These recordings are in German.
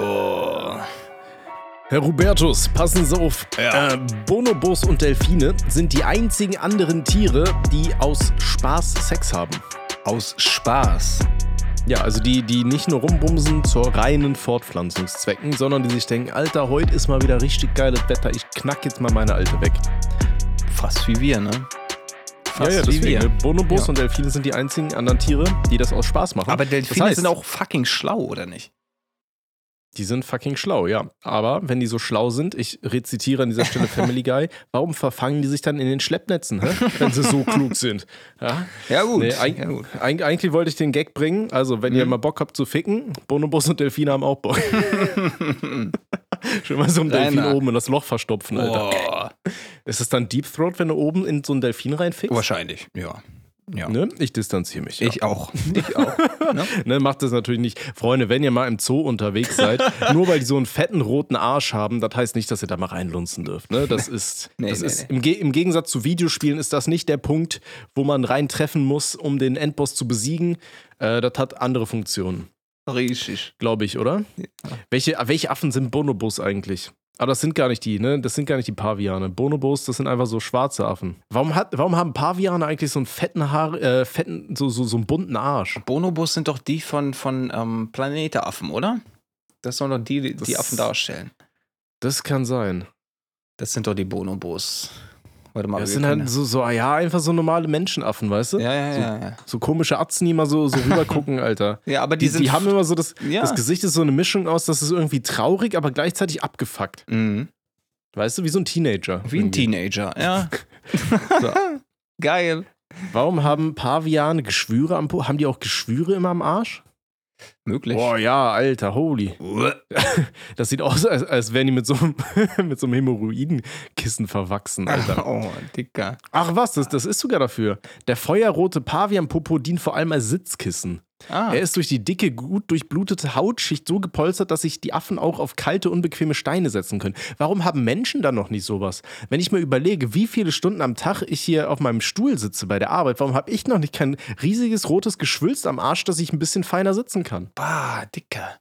Oh. Herr Hubertus, passen Sie auf. Ja. Äh, Bonobos und Delfine sind die einzigen anderen Tiere, die aus Spaß Sex haben. Aus Spaß. Ja, also die, die nicht nur rumbumsen zur reinen Fortpflanzungszwecken, sondern die sich denken, Alter, heute ist mal wieder richtig geiles Wetter, ich knack jetzt mal meine Alte weg. Fast wie wir, ne? Fast wie deswegen, wir. ne? Bonobos Ja. und Delfine sind die einzigen anderen Tiere, die das aus Spaß machen. Aber Delfine das heißt, sind auch fucking schlau, oder nicht? Die sind fucking schlau, ja. Aber wenn die so schlau sind, ich rezitiere an dieser Stelle Family Guy, warum verfangen die sich dann in den Schleppnetzen, hä? wenn sie so klug sind? Ja? Ja, gut. Nee, eig ja, gut. eig eigentlich wollte ich den Gag bringen. Also, wenn ihr mal Bock habt zu ficken, Bonobos und Delfine haben auch Bock. Schön mal so ein Delfin oben in das Loch verstopfen, Alter. Boah. Ist es dann Deep Throat, wenn du oben in so einen Delfin reinfickst? Wahrscheinlich, ja. Ja. Ne? Ich distanziere mich. Ja. Ich auch. Ich auch. ne? Ne, macht das natürlich nicht. Freunde, wenn ihr mal im Zoo unterwegs seid, nur weil die so einen fetten roten Arsch haben, das heißt nicht, dass ihr da mal reinlunzen dürft. Ne? Das ist, Nee, das nee, ist nee. Im, Ge im Gegensatz zu Videospielen ist das nicht der Punkt, wo man reintreffen muss, um den Endboss zu besiegen. Äh, das hat andere Funktionen, Richtig. glaube ich, oder? Welche, welche Affen sind Bonobos eigentlich? Aber das sind gar nicht die, ne? Das sind gar nicht die Paviane. Bonobos, das sind einfach so schwarze Affen. Warum, hat, warum haben Paviane eigentlich so einen fetten Haar, äh, fetten, so, so, so einen bunten Arsch? Bonobos sind doch die von, von ähm, Planeteaffen, oder? Das sollen doch die, die, die Das- Affen darstellen. Das kann sein. Das sind doch die Bonobos. Warte mal, Das sind halt so, so, ja, einfach so normale Menschenaffen, weißt du? Ja, ja, so, ja. Ja, so komische Atzen, die mal so, so rübergucken, Alter. ja aber die, Die, sind. die haben immer so das, Ja. das Gesicht ist so eine Mischung aus, das ist irgendwie traurig, aber gleichzeitig abgefuckt. Mhm. Weißt du, wie so ein Teenager. Wie ein irgendwie. Teenager, ja. So. Geil. Warum haben Paviane Geschwüre am Po? Haben die auch Geschwüre immer am Arsch? Möglich. Boah, ja, Alter, holy. Das sieht aus, als, als wären die mit so einem, mit so einem Hämorrhoidenkissen verwachsen, Alter. Oh, Dicker. Ach was, das, das ist sogar dafür. Der feuerrote Pavianpopo dient vor allem als Sitzkissen. Ah, Er ist durch die dicke, gut durchblutete Hautschicht so gepolstert, dass sich die Affen auch auf kalte, unbequeme Steine setzen können. Warum haben Menschen dann noch nicht sowas? Wenn ich mir überlege, wie viele Stunden am Tag ich hier auf meinem Stuhl sitze bei der Arbeit, warum habe ich noch nicht kein riesiges rotes Geschwülst am Arsch, dass ich ein bisschen feiner sitzen kann? bah, Dicker.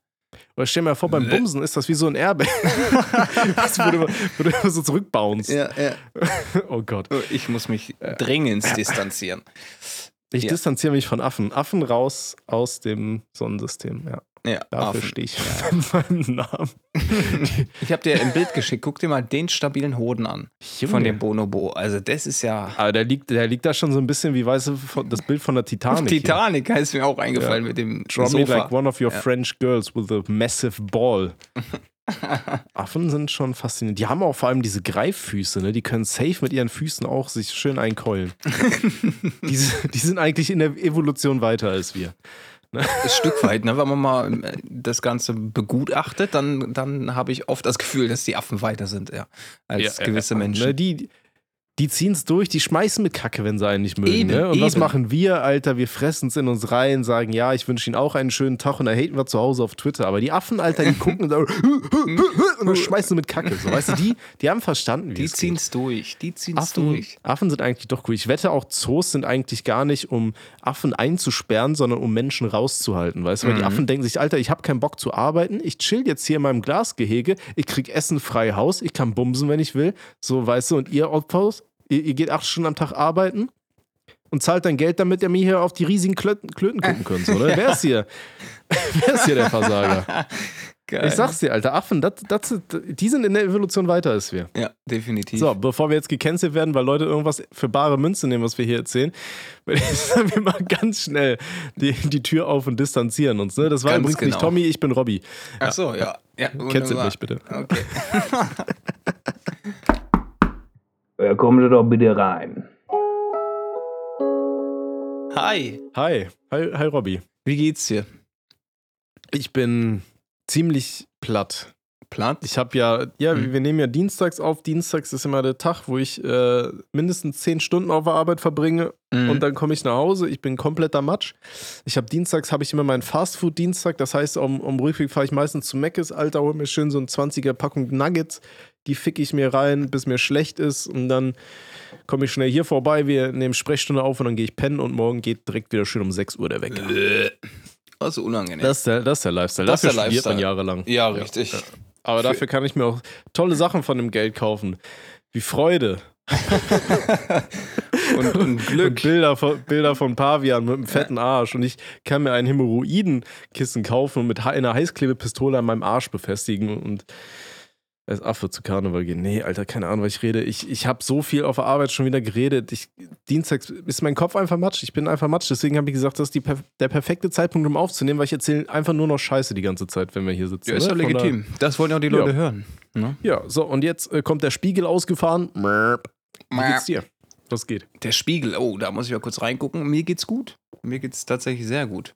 Oder stell mir vor, beim Bäh. Bumsen ist das wie so ein Airbag. wo du, wo du immer so zurückbounst. Ja, ja. Oh Gott. Ich muss mich dringend distanzieren. Ich Ja. distanziere mich von Affen. Affen raus aus dem Sonnensystem. Ja, Ja, dafür stehe ich mit meinem Namen. Ich habe dir ein Bild geschickt. Guck dir mal den stabilen Hoden an. Von Junge. dem Bonobo. Also, das ist ja. Aber der liegt, der liegt da schon so ein bisschen wie, weißt du, von- das Bild von der Titanic. Titanic ist mir auch eingefallen Ja. mit dem Draw me Sofa. like one of your Ja. French girls with a massive ball. Affen sind schon faszinierend. Die haben auch vor allem diese Greiffüße, ne? Die können safe mit ihren Füßen auch sich schön einkeulen. die, sind- die sind eigentlich in der Evolution weiter als wir. Ein Stück weit, ne? Wenn man mal äh, das Ganze begutachtet, dann, dann habe ich oft das Gefühl, dass die Affen weiter sind, ja, als Ja, gewisse ja, Menschen. Ne, die die ziehen es durch, die schmeißen mit Kacke, wenn sie einen nicht mögen. Eben, ne? Und was eben. machen wir, Alter? Wir fressen es in uns rein, sagen, ja, ich wünsche Ihnen auch einen schönen Tag und dann haten wir zu Hause auf Twitter. Aber die Affen, Alter, die gucken und, sagen, und dann schmeißen mit Kacke. So, weißt du, die, die haben verstanden, wie Die ziehen es durch, die ziehen es durch. Affen sind eigentlich doch cool. Ich wette auch, Zoos sind eigentlich gar nicht, um Affen einzusperren, sondern um Menschen rauszuhalten. Weißt du, weil die Mhm. Affen denken sich, Alter, ich habe keinen Bock zu arbeiten. Ich chill jetzt hier in meinem Glasgehege. Ich krieg Essen frei Haus. Ich kann bumsen, wenn ich will. So, weißt du, und ihr Opfers, ihr, ihr geht acht Stunden am Tag arbeiten und zahlt dann Geld, damit ihr mir hier auf die riesigen Klöten, Klöten gucken könnt. So, ne? Wer ist hier? Wer ist hier der Versager? Geil. Ich sag's dir, Alter, Affen, das, das, die sind in der Evolution weiter als wir. Ja, definitiv. So, bevor wir jetzt gecancelt werden, weil Leute irgendwas für bare Münze nehmen, was wir hier erzählen, sagen, wir machen ganz schnell die, die Tür auf und distanzieren uns. Ne? Das war Ganz übrigens nicht genau. Tommy, ich bin Robby. Ach so, ja. ja Cancelt wunderbar. mich bitte. Okay. Ja, kommen Sie doch bitte rein. Hi, Hi, hi, hi Robby. wie geht's dir? Ich bin ziemlich platt. Platt? Ich habe ja, ja, Hm. wir nehmen ja dienstags auf. Dienstags ist immer der Tag, wo ich äh, mindestens zehn Stunden auf der Arbeit verbringe Mhm. und dann komme ich nach Hause. Ich bin kompletter Matsch. Ich habe dienstags habe ich immer meinen Fastfood-Dienstag. Das heißt, um, um Rückweg fahre ich meistens zu Mc's. Alter, hol mir schön so ein 20er Packung Nuggets. Die fick ich mir rein, bis mir schlecht ist. Und dann komme ich schnell hier vorbei. Wir nehmen Sprechstunde auf und dann gehe ich pennen. Und morgen geht direkt wieder schön um 6 Uhr der Wecker. Ist unangenehm. Das ist der, das ist der Lifestyle. Das ist Dafür der studiert man Lifestyle. jahrelang. ja, richtig. Aber dafür kann ich mir auch tolle Sachen von dem Geld kaufen. Wie Freude. Und, und Glück. Und Bilder von, Bilder von Pavian mit einem fetten Arsch. Und ich kann mir ein Hämorrhoidenkissen kaufen und mit einer Heißklebepistole an meinem Arsch befestigen und als Affe zu Karneval gehen. Nee, Alter, keine Ahnung, was ich rede. Ich, ich habe so viel auf der Arbeit schon wieder geredet. Ich, Dienstags ist mein Kopf einfach matsch. Ich bin einfach matsch. Deswegen habe ich gesagt, das ist die, der perfekte Zeitpunkt, um aufzunehmen, weil ich erzähle einfach nur noch Scheiße die ganze Zeit, wenn wir hier sitzen. Ja, ist ne? doch Von daher- legitim. Das wollen ja auch die Ja. Leute hören. Ne? Ja, so, und jetzt äh, kommt der Spiegel ausgefahren. Wie geht's dir? Was geht? Der Spiegel, oh, da muss ich mal kurz reingucken. Mir geht's gut. Mir geht's tatsächlich sehr gut.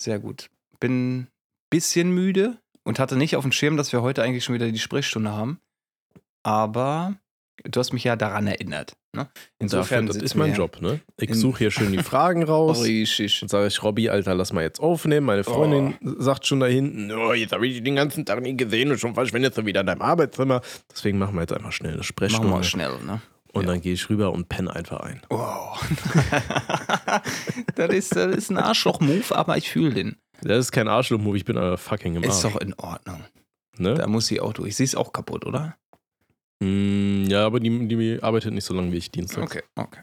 Sehr gut. Bin ein bisschen müde und hatte nicht auf dem Schirm, dass wir heute eigentlich schon wieder die Sprechstunde haben. Aber du hast mich ja daran erinnert. Ne? Insofern, das ist mein Job, ne? Ich suche hier schön die Fragen raus. Und sage ich, Robby, Alter, lass mal jetzt aufnehmen. Meine Freundin sagt schon da hinten, oh, jetzt habe ich dich den ganzen Tag nie gesehen und schon verschwindest du wieder in deinem Arbeitszimmer. Deswegen machen wir jetzt einfach schnell eine Machen Sprechstunde. wir schnell, ne? und dann gehe ich rüber und penne einfach ein. Oh. das, ist, das ist ein Arschloch-Move, aber ich fühle den. Das ist kein Arschloch-Move, ich bin aber fucking im Ist doch in Ordnung. ne? Da muss sie auch durch. Sie ist auch kaputt, oder? Mm, ja, aber die, die arbeitet nicht so lange wie ich Dienstag. Okay, okay.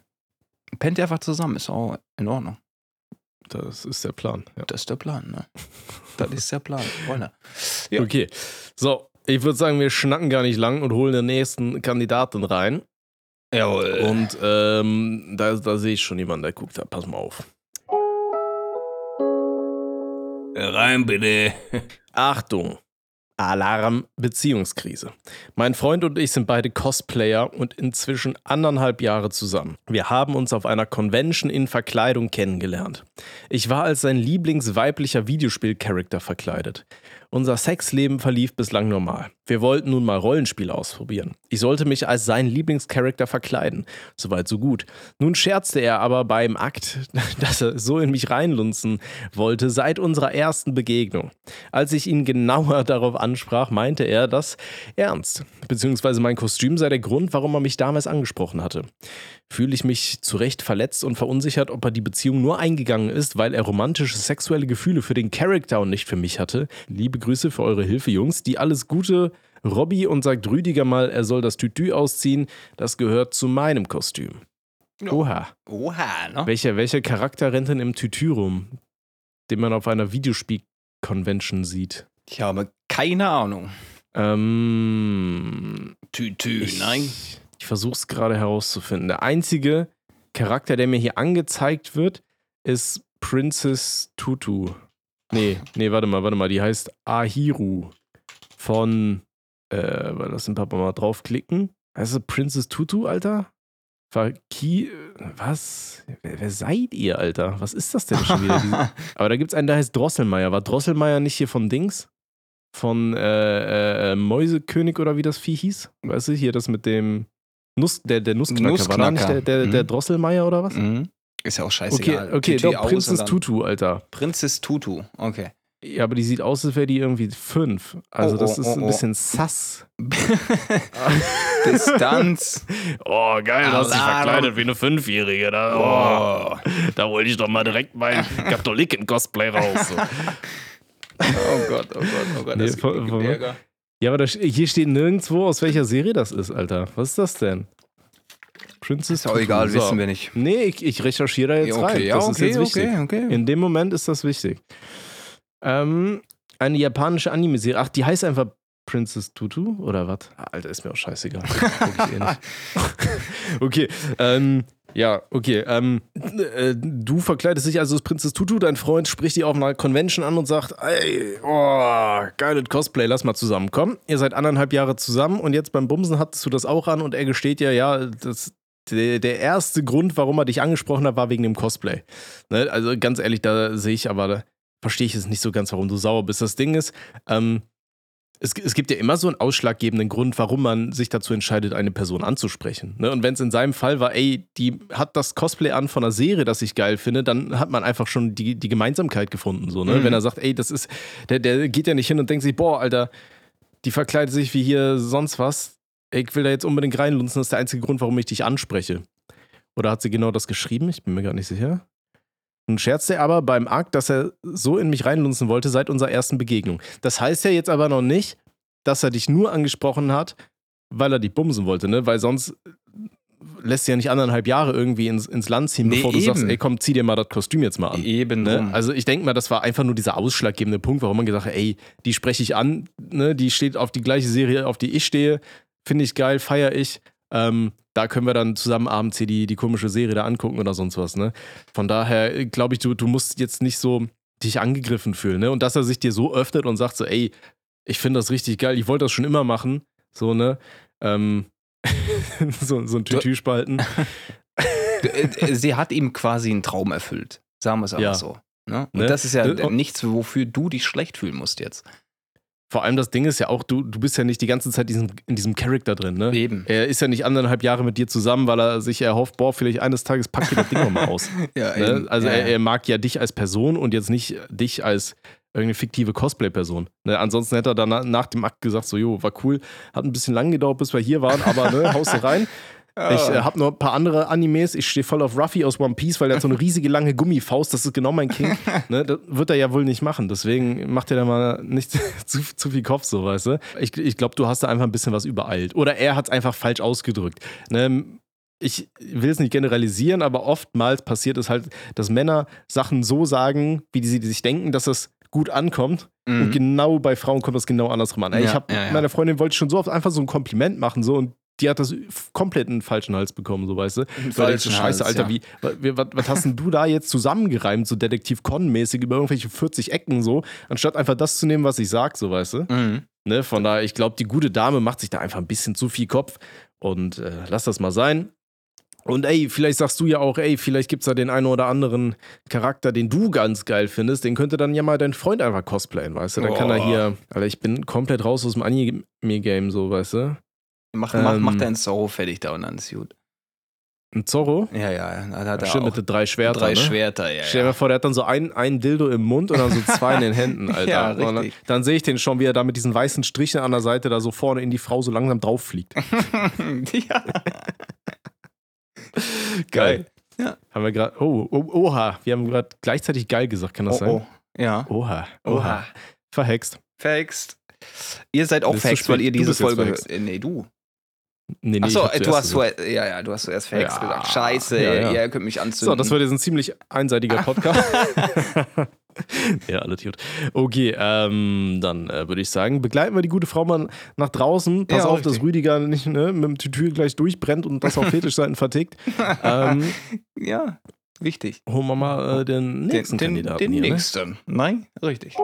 Pennt ihr einfach zusammen, ist auch in Ordnung. Das ist der Plan. Ja. Das ist der Plan, ne? Das ist der Plan, Freunde. Ja. Okay, so, ich würde sagen, wir schnacken gar nicht lang und holen den nächsten Kandidaten rein. Jawohl. Und ähm, da, da sehe ich schon jemanden, der guckt da. Pass mal auf. Rein bitte. Achtung. Alarm Beziehungskrise. Mein Freund und ich sind beide Cosplayer und inzwischen anderthalb Jahre zusammen. Wir haben uns auf einer Convention in Verkleidung kennengelernt. Ich war als sein lieblingsweiblicher Videospiel-Charakter verkleidet. Unser Sexleben verlief bislang normal. Wir wollten nun mal Rollenspiele ausprobieren. Ich sollte mich als sein Lieblingscharakter verkleiden. Soweit so gut. Nun scherzte er aber beim Akt, dass er so in mich reinlunzen wollte seit unserer ersten Begegnung. Als ich ihn genauer darauf ansprach, meinte er das ernst. Beziehungsweise mein Kostüm sei der Grund, warum er mich damals angesprochen hatte. Fühle ich mich zu Recht verletzt und verunsichert, ob er die Beziehung nur eingegangen ist, weil er romantische sexuelle Gefühle für den Charakter und nicht für mich hatte. Liebe Grüße für eure Hilfe, Jungs. Die alles Gute. Robby und sagt Rüdiger mal, er soll das Tütü ausziehen. Das gehört zu meinem Kostüm. Oha. Oha, ne? Welcher, welcher Charakter rennt denn im Tütü rum, den man auf einer Videospiel-Convention sieht? Ich habe keine Ahnung. Ähm, Tütü, ich, nein. Ich versuche es gerade herauszufinden. Der einzige Charakter, der mir hier angezeigt wird, ist Princess Tutu. Nee, nee, warte mal, warte mal. Die heißt Ahiru von, äh, lass den Papa mal draufklicken. Heißt das Princess Tutu, Alter? Faki, was? Wer, wer seid ihr, Alter? Was ist das denn schon wieder? Aber da gibt es einen, der heißt Drosselmeier. War Drosselmeier nicht hier von Dings? Von äh, äh, Mäusekönig oder wie das Vieh hieß? Weißt du, hier das mit dem Nuss, der, der Nussknacker. War da nicht der, der, der Mhm. Drosselmeier oder was? Mhm. Ist ja auch Okay, scheißegal. okay, Tütü doch, dann- Tutu, Alter. Prinzess Tutu, okay. Ja, aber die sieht aus, als wäre die irgendwie fünf. Also Oh, das oh, ist oh, ein oh. bisschen sass. Distanz. Oh, geil, du hast dich verkleidet wie eine Fünfjährige. Da, Oh. da wollte ich doch mal direkt mein Katholiken-Cosplay raus. So. Oh Gott, oh Gott, oh Gott. Nee, das von- gibt Ärger. Ja, aber da, hier steht nirgendwo, aus welcher Serie das ist, Alter. Was ist das denn? Princess Ist auch egal, So. wissen wir nicht. Nee, ich, ich recherchiere da jetzt Ja, rein. okay, ja, das ist okay, jetzt wichtig. okay, okay. In dem Moment ist das wichtig. Ähm, eine japanische Anime-Serie. Ach, die heißt einfach Princess Tutu oder was? Alter, ist mir auch scheißegal. Eh nicht. okay, ähm, ja, okay. Ähm, äh, du verkleidest dich also als Princess Tutu, dein Freund spricht dich auf einer Convention an und sagt, ey, oh, geiles Cosplay, lass mal zusammenkommen. Ihr seid anderthalb Jahre zusammen und jetzt beim Bumsen hattest du das auch an und er gesteht ja, ja, das, der, der erste Grund, warum er dich angesprochen hat, war wegen dem Cosplay. Ne? Also ganz ehrlich, da sehe ich aber, da verstehe ich es nicht so ganz, warum du sauer bist. Das Ding ist, ähm, es, es gibt ja immer so einen ausschlaggebenden Grund, warum man sich dazu entscheidet, eine Person anzusprechen. Ne? Und wenn es in seinem Fall war, ey, die hat das Cosplay an von einer Serie, das ich geil finde, dann hat man einfach schon die, die Gemeinsamkeit gefunden. So, ne? Mhm. Wenn er sagt, ey, das ist, der, der geht ja nicht hin und denkt sich, boah, Alter, die verkleidet sich wie hier sonst was. Ich will da jetzt unbedingt reinlunzen, das ist der einzige Grund, warum ich dich anspreche. Oder hat sie genau das geschrieben? Ich bin mir gar nicht sicher. Nun scherzt er aber beim Akt, dass er so in mich reinlunzen wollte seit unserer ersten Begegnung. Das heißt ja jetzt aber noch nicht, dass er dich nur angesprochen hat, weil er dich bumsen wollte, ne? Weil sonst lässt ja nicht anderthalb Jahre irgendwie ins, ins Land ziehen, Nee, bevor du eben. sagst, ey komm, zieh dir mal das Kostüm jetzt mal an. Eben Ne? Also ich denke mal, das war einfach nur dieser ausschlaggebende Punkt, warum man gesagt hat, ey, die spreche ich an, ne? die steht auf die gleiche Serie, auf die ich stehe, finde ich geil, feiere ich. Ähm, da können wir dann zusammen abends hier die, die komische Serie da angucken oder sonst was. Ne? Von daher glaube ich, du, du musst jetzt nicht so dich angegriffen fühlen. Ne? Und dass er sich dir so öffnet und sagt so, ey, ich finde das richtig geil, ich wollte das schon immer machen. So, ne? Ähm, so, so ein Tütü spalten. Äh, äh, Sie hat ihm quasi einen Traum erfüllt. Sagen wir es einfach Ja. so. Ne? Und Ne? das ist ja Und- nichts, wofür du dich schlecht fühlen musst jetzt. Vor allem das Ding ist ja auch, du, du bist ja nicht die ganze Zeit diesen, in diesem Charakter drin, ne? Eben. Er ist ja nicht anderthalb Jahre mit dir zusammen, weil er sich erhofft, boah, vielleicht eines Tages packt ihr das Ding nochmal aus. Ja, Ne? Also ja, er, er mag ja dich als Person und jetzt nicht dich als irgendeine fiktive Cosplay-Person. Ne? Ansonsten hätte er dann na- nach dem Akt gesagt, so, jo, war cool, hat ein bisschen lang gedauert, bis wir hier waren, aber ne, haust du rein. Ich äh, habe noch ein paar andere Animes. Ich stehe voll auf Ruffy aus One Piece, weil er hat so eine riesige lange Gummifaust. Das ist genau mein King. ne, das wird er ja wohl nicht machen. Deswegen macht er da mal nicht zu, zu viel Kopf, so weißt du. Ich, ich glaube, du hast da einfach ein bisschen was übereilt. Oder er hat es einfach falsch ausgedrückt. Ne, ich will es nicht generalisieren, aber oftmals passiert es halt, dass Männer Sachen so sagen, wie sie sich denken, dass es gut ankommt. Und Mhm. genau bei Frauen kommt das genau andersrum an. Ey, Ja, ich habe ja, ja. meiner Freundin wollte schon so oft einfach so ein Kompliment machen so und die hat das komplett in den falschen Hals bekommen, so weißt du. Falschen Scheiße, Hals, Alter, ja. wie, wa- was, was hast denn du da jetzt zusammengereimt, so Detektiv Con-mäßig über irgendwelche 40 Ecken so, anstatt einfach das zu nehmen, was ich sag, so weißt du. Mhm. Ne? Von daher, ich glaube, die gute Dame macht sich da einfach ein bisschen zu viel Kopf und äh, lass das mal sein. Und ey, vielleicht sagst du ja auch, ey, vielleicht gibt es da den einen oder anderen Charakter, den du ganz geil findest, den könnte dann ja mal dein Freund einfach cosplayen, weißt du? Dann kann er hier, Alter, ich bin komplett raus aus dem Anime-Game, so, weißt du? Mach, mach, mach Ähm. deinen Zorro fertig da und dann ist gut. Ein Zorro? Ja, ja, da hat er Stimmt, auch mit den drei Schwertern. drei ne? Schwerter, ja. Stell dir ja. vor, der hat dann so ein, ein Dildo im Mund und dann so zwei in den Händen, Alter. Ja, Und dann, richtig. dann sehe ich den schon, wie er da mit diesen weißen Strichen an der Seite da so vorne in die Frau so langsam drauf fliegt. ja. Geil. Ja. Haben wir gerade. Oh, oh, oha. Wir haben gerade gleichzeitig geil gesagt, kann das Oh, sein? oh. Ja. Oha, oha. Verhext. Verhext. Ihr seid auch verhext, weil ihr diese Folge verhext. Äh, Nee, du. Nee, nee, Achso, hab du hast zuerst, ja, ja, du hast zuerst verhext Ja. gesagt. Scheiße, Ja, ja. ihr könnt mich anzünden. So, das wird jetzt ein ziemlich einseitiger Podcast. ja, alles gut. Okay, ähm, dann äh, würde ich sagen, begleiten wir die gute Frau mal nach draußen. Pass Ja, auf, richtig. dass Rüdiger nicht ne, mit dem Tütü gleich durchbrennt und das auf Fetischseiten vertickt. Ähm, ja, wichtig. holen wir mal äh, den nächsten den, Kandidaten den hier. Ne? nächsten. Nein, richtig.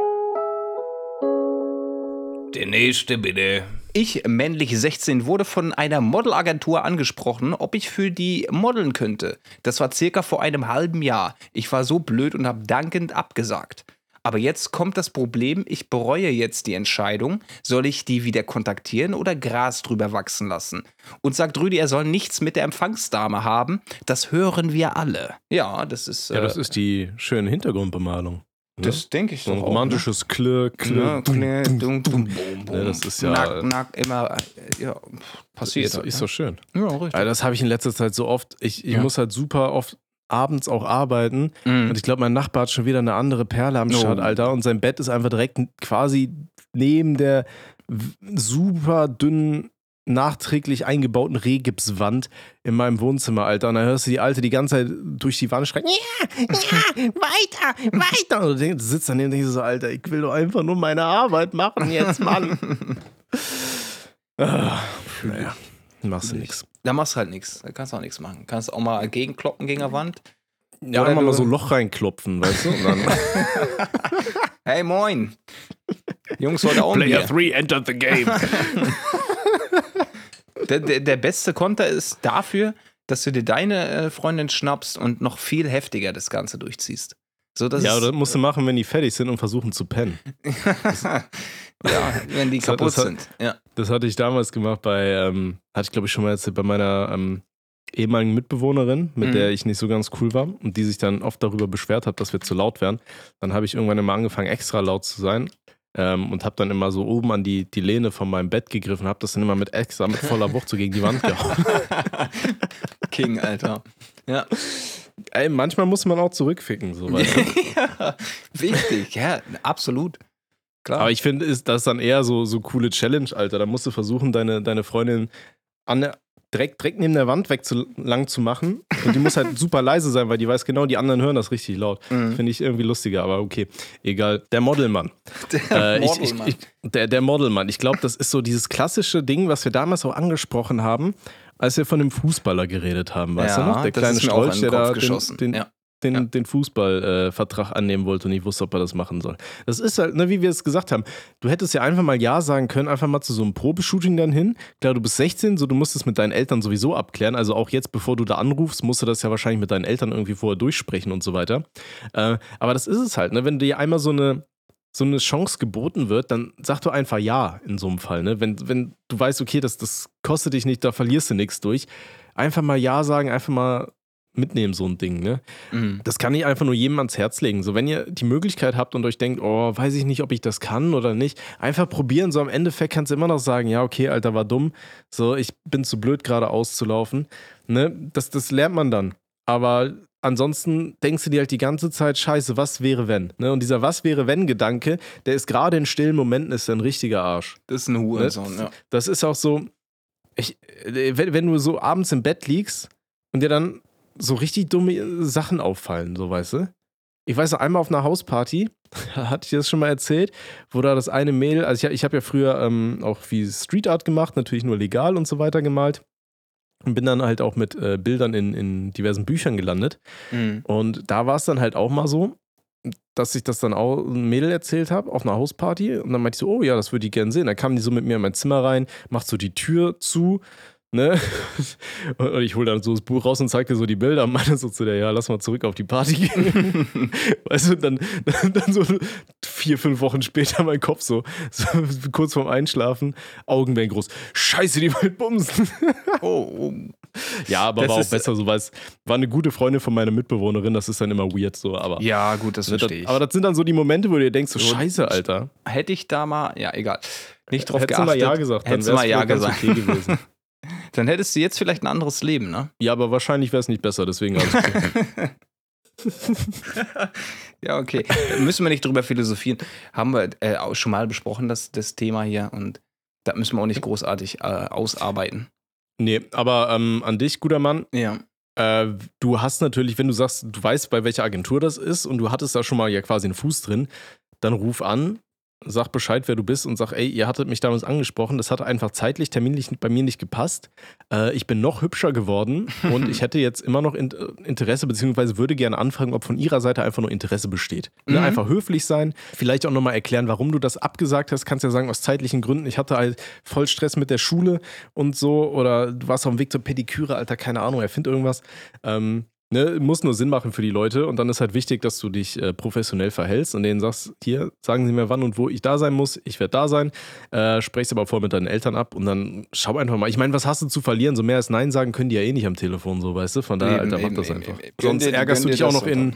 Der nächste bitte. Ich, männlich 16, wurde von einer Modelagentur angesprochen, ob ich für die modeln könnte. Das war circa vor einem halben Jahr. Ich war so blöd und habe dankend abgesagt. Aber jetzt kommt das Problem, ich bereue jetzt die Entscheidung. Soll ich die wieder kontaktieren oder Gras drüber wachsen lassen? Und sagt Rüdi, er soll nichts mit der Empfangsdame haben. Das hören wir alle. Ja, das ist. Ja, das äh, ist die schöne Hintergrundbemalung. Ne? das denke ich so ein doch auch, romantisches Klirr, Klirr. Ja, dum, dum, das ist ja- Nack, nack, immer. äh, Ja, passiert. Ist, halt, ist ne? so schön. Ja, richtig. Also das habe ich in letzter Zeit so oft. Ich, ich Ja. muss halt super oft abends auch arbeiten. Mhm. Und ich glaube, mein Nachbar hat schon wieder eine andere Perle am. Start, Alter. Und sein Bett ist einfach direkt quasi neben der super dünnen, nachträglich eingebauten Rehgipswand in meinem Wohnzimmer, Alter. Und dann hörst du die Alte die ganze Zeit durch die Wand schreien, ja, ja, weiter, weiter. Und du denkst, sitzt daneben und denkst so, Alter, ich will doch einfach nur meine Arbeit machen jetzt, Mann. ah, naja, machst du nix. Da machst du halt nichts. Da kannst du auch nichts machen. Kannst auch mal gegenkloppen gegen der Wand. Ja, Oder mal so ein Loch reinklopfen, weißt du? Hey, moin. Jungs, heute auch Bier. 3 entered the game. Der, der, der beste Konter ist dafür, dass du dir deine äh, Freundin schnappst und noch viel heftiger das Ganze durchziehst. So, das Ja, oder musst du machen, wenn die fertig sind und versuchen zu pennen. ja, wenn die Das kaputt das hat- sind. Ja. Das hatte ich damals gemacht bei, ähm, hatte ich glaube ich schon mal erzählt, bei meiner ähm, ehemaligen Mitbewohnerin, mit Mhm. der ich nicht so ganz cool war und die sich dann oft darüber beschwert hat, dass wir zu laut wären. Dann habe ich irgendwann immer angefangen, extra laut zu sein. Ähm, und habe dann immer so oben an die, die Lehne von meinem Bett gegriffen, habe das dann immer mit extra mit voller Wucht so gegen die Wand gehauen. King, Alter. Ja. Ey, manchmal muss man auch zurückficken, so ja, wichtig, ja, absolut. Klar. Aber ich finde, ist das dann eher so, so coole Challenge, Alter. Da musst du versuchen, deine, deine Freundin an der, direkt, direkt neben der Wand weg zu, lang zu machen. Und die muss halt super leise sein, weil die weiß genau, die anderen hören das richtig laut. Mhm. Finde ich irgendwie lustiger, aber okay. Egal. Der Modelmann. Der Äh, ich, ich, Modelmann. ich, der, der Modelmann. Ich glaube, das ist so dieses klassische Ding, was wir damals auch angesprochen haben, als wir von dem Fußballer geredet haben. Weißt Ja, du noch? Der kleine Strolch, der da geschossen. den, den, Ja. Den, Ja. den Fußballvertrag annehmen wollte und nicht wusste, ob er das machen soll. Das ist halt, ne, wie wir es gesagt haben. Du hättest ja einfach mal Ja sagen können, einfach mal zu so einem Probeshooting dann hin. Klar, du bist 16, so du musst es mit deinen Eltern sowieso abklären. Also auch jetzt, bevor du da anrufst, musst du das ja wahrscheinlich mit deinen Eltern irgendwie vorher durchsprechen und so weiter. Äh, aber das ist es halt, ne? Wenn dir einmal so eine so eine Chance geboten wird, dann sag du einfach ja in so einem Fall. Ne? Wenn, wenn du weißt, okay, das, das kostet dich nicht, da verlierst du nichts durch. Einfach mal ja sagen, einfach mal mitnehmen, so ein Ding. Ne? Mhm. Das kann ich einfach nur jedem ans Herz legen. So, wenn ihr die Möglichkeit habt und euch denkt, oh, weiß ich nicht, ob ich das kann oder nicht, einfach probieren. So am Endeffekt kannst du immer noch sagen, ja, okay, Alter, war dumm. So, ich bin zu blöd, gerade auszulaufen. Ne? Das, das lernt man dann. Aber ansonsten denkst du dir halt die ganze Zeit, scheiße, was wäre wenn? Ne? Und dieser Was wäre wenn Gedanke, der ist gerade in stillen Momenten ist ein richtiger Arsch. Das ist ein Hurensohn, ja. Das ist auch so, ich, wenn, wenn du so abends im Bett liegst und dir dann so richtig dumme Sachen auffallen, so weißt du. Ich weiß noch einmal auf einer Hausparty, hatte ich das schon mal erzählt, wo da das eine Mädel, also ich, ich habe ja früher ähm, auch wie Street Art gemacht, natürlich nur legal und so weiter gemalt. Und bin dann halt auch mit äh, Bildern in, in diversen Büchern gelandet. Mhm. Und da war es dann halt auch mal so, dass ich das dann auch ein Mädel erzählt habe auf einer Hausparty. Und dann meinte ich so, oh ja, das würde ich gerne sehen. Dann kam die so mit mir in mein Zimmer rein, macht so die Tür zu. Ne? Und ich hole dann so das Buch raus und zeige dir so die Bilder und meine so zu der, ja, lass mal zurück auf die Party gehen. weißt du, dann, dann, dann so vier, fünf Wochen später mein Kopf so, so kurz vorm Einschlafen, Augen werden groß. Scheiße, die wollen bumsen. Oh, oh. Ja, aber Das war auch ist- besser so, weil es war eine gute Freundin von meiner Mitbewohnerin, das ist dann immer weird so, aber. Ja, gut, das Ne, das, verstehe ich. aber das sind dann so die Momente, wo du dir denkst, so scheiße, Alter. Hätte ich da mal, ja, egal, nicht drauf Hättest du geachtet. mal Ja gesagt, dann hättest du mal wär's Ja gesagt. okay gewesen. Dann hättest du jetzt vielleicht ein anderes Leben, ne? ja, aber wahrscheinlich wäre es nicht besser, deswegen alles gut. Ja, okay. Da müssen wir nicht drüber philosophieren. Haben wir äh, auch schon mal besprochen, das, das Thema hier. Und da müssen wir auch nicht großartig äh, ausarbeiten. nee, aber ähm, an dich, guter Mann, Ja. äh, du hast natürlich, wenn du sagst, du weißt, bei welcher Agentur das ist und du hattest da schon mal ja quasi einen Fuß drin, dann ruf an, sag Bescheid, wer du bist und sag, ey, ihr hattet mich damals angesprochen, das hat einfach zeitlich, terminlich bei mir nicht gepasst. Äh, ich bin noch hübscher geworden und ich hätte jetzt immer noch in, Interesse, beziehungsweise würde gerne anfragen, ob von ihrer Seite einfach nur Interesse besteht. Ne? Mhm. Einfach höflich sein, vielleicht auch nochmal erklären, warum du das abgesagt hast. Kannst ja sagen, aus zeitlichen Gründen, ich hatte halt voll Stress mit der Schule und so oder du warst auf dem Weg zur Pediküre, Alter, keine Ahnung, erfind irgendwas. Ähm, Ne, muss nur Sinn machen für die Leute und dann ist halt wichtig, dass du dich äh, professionell verhältst und denen sagst, hier, sagen sie mir wann und wo ich da sein muss, ich werde da sein, äh, sprechst aber vor mit deinen Eltern ab und dann schau einfach mal. Ich meine, was hast du zu verlieren? So mehr als Nein sagen können die ja eh nicht am Telefon, so weißt du? Von daher, Eben, Alter, mach das eben, einfach. eben, Sonst dir- ärgerst du dich auch noch in,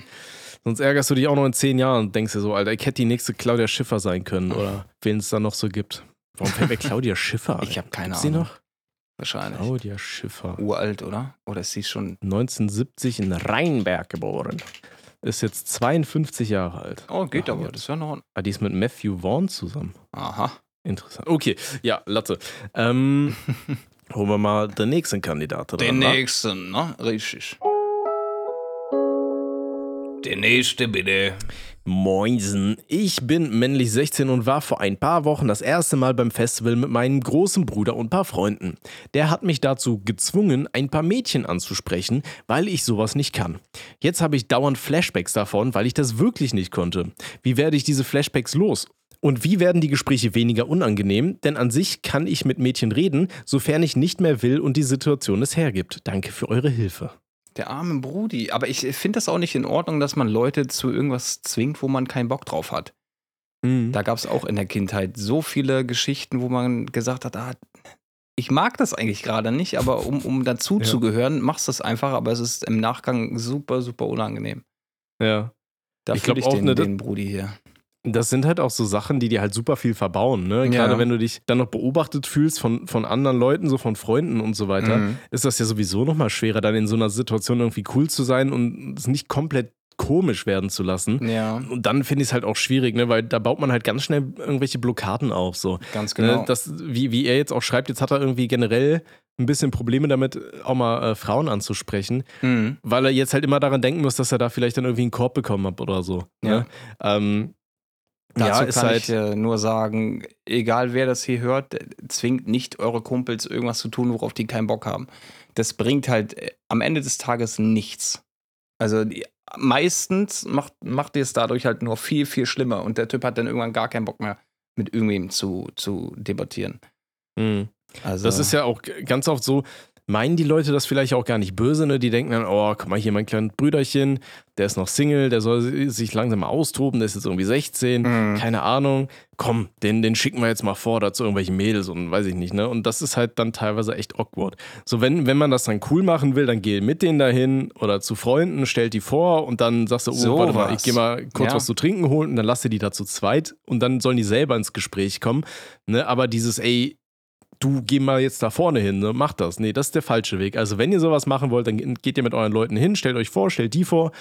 sonst ärgerst du dich auch noch in zehn Jahren und denkst dir so, Alter, ich hätte die nächste Claudia Schiffer sein können oder wen es da noch so gibt. Warum fällt mir Claudia Schiffer ein? Ich habe keine Gibt's die Ahnung. noch? Wahrscheinlich. Claudia Schiffer. Uralt, oder? Oder ist sie schon. 1970 in Rheinberg geboren. Ist jetzt 52 Jahre alt. Oh, geht Ach, aber. Das wäre noch. Ah, die ist mit Matthew Vaughn zusammen. Aha. Interessant. Okay, ja, Latte. Ähm, holen wir mal den nächsten Kandidaten Den dran. nächsten, ne? Richtig. Der nächste bitte. Moinsen, ich bin männlich 16 und war vor ein paar Wochen das erste Mal beim Festival mit meinem großen Bruder und ein paar Freunden. Der hat mich dazu gezwungen, ein paar Mädchen anzusprechen, weil ich sowas nicht kann. Jetzt habe ich dauernd Flashbacks davon, weil ich das wirklich nicht konnte. Wie werde ich diese Flashbacks los? Und wie werden die Gespräche weniger unangenehm? Denn an sich kann ich mit Mädchen reden, sofern ich nicht mehr will und die Situation es hergibt. Danke für eure Hilfe. Der arme Brudi. Aber ich finde das auch nicht in Ordnung, dass man Leute zu irgendwas zwingt, wo man keinen Bock drauf hat. Da gab es auch in der Kindheit so viele Geschichten, wo man gesagt hat, ah, ich mag das eigentlich gerade nicht, aber um, um dazu Ja. zu gehören, machst du es einfach, aber es ist im Nachgang super, super unangenehm. Ja. Da Ich fühle glaub ich auch, den, ne, das- den Brudi hier. Das sind halt auch so Sachen, die dir halt super viel verbauen. Ne? Gerade Ja. wenn du dich dann noch beobachtet fühlst von, von anderen Leuten, so von Freunden und so weiter, Mhm. ist das ja sowieso nochmal schwerer, dann in so einer Situation irgendwie cool zu sein und es nicht komplett komisch werden zu lassen. Ja, Und dann finde ich es halt auch schwierig, ne? weil da baut man halt ganz schnell irgendwelche Blockaden auf. So. ganz genau. Ne? Das, wie, wie er jetzt auch schreibt, jetzt hat er irgendwie generell ein bisschen Probleme damit, auch mal äh, Frauen anzusprechen, mhm. weil er jetzt halt immer daran denken muss, dass er da vielleicht dann irgendwie einen Korb bekommen hat oder so. Ne? Ähm, Dazu ja, ist kann halt. ich äh, nur sagen, egal wer das hier hört, zwingt nicht eure Kumpels irgendwas zu tun, worauf die keinen Bock haben. Das bringt halt äh, am Ende des Tages nichts. Also die, meistens macht, macht ihr es dadurch halt nur viel, viel schlimmer und der Typ hat dann irgendwann gar keinen Bock mehr, mit irgendwem zu, zu debattieren. mh. Also, Das ist ja auch ganz oft so, meinen die Leute das vielleicht auch gar nicht böse, ne? Die denken dann, oh, guck mal hier, mein kleines Brüderchen, der ist noch Single, der soll si- sich langsam mal austoben, der ist jetzt irgendwie 16, Mhm. keine Ahnung. Komm, den, den schicken wir jetzt mal vor, da zu irgendwelchen Mädels und weiß ich nicht, ne? Und das ist halt dann teilweise echt awkward. So, wenn, wenn man das dann cool machen will, dann geh mit denen dahin oder zu Freunden, stellt die vor und dann sagst du, oh, So warte mal, was. ich geh mal kurz Ja. was zu trinken holen und dann lass dir die da zu zweit und dann sollen die selber ins Gespräch kommen. Ne? Aber dieses, ey, du geh mal jetzt da vorne hin, ne? mach das. Nee, das ist der falsche Weg. Also, wenn ihr sowas machen wollt, dann geht ihr mit euren Leuten hin, stellt euch vor, stellt die vor.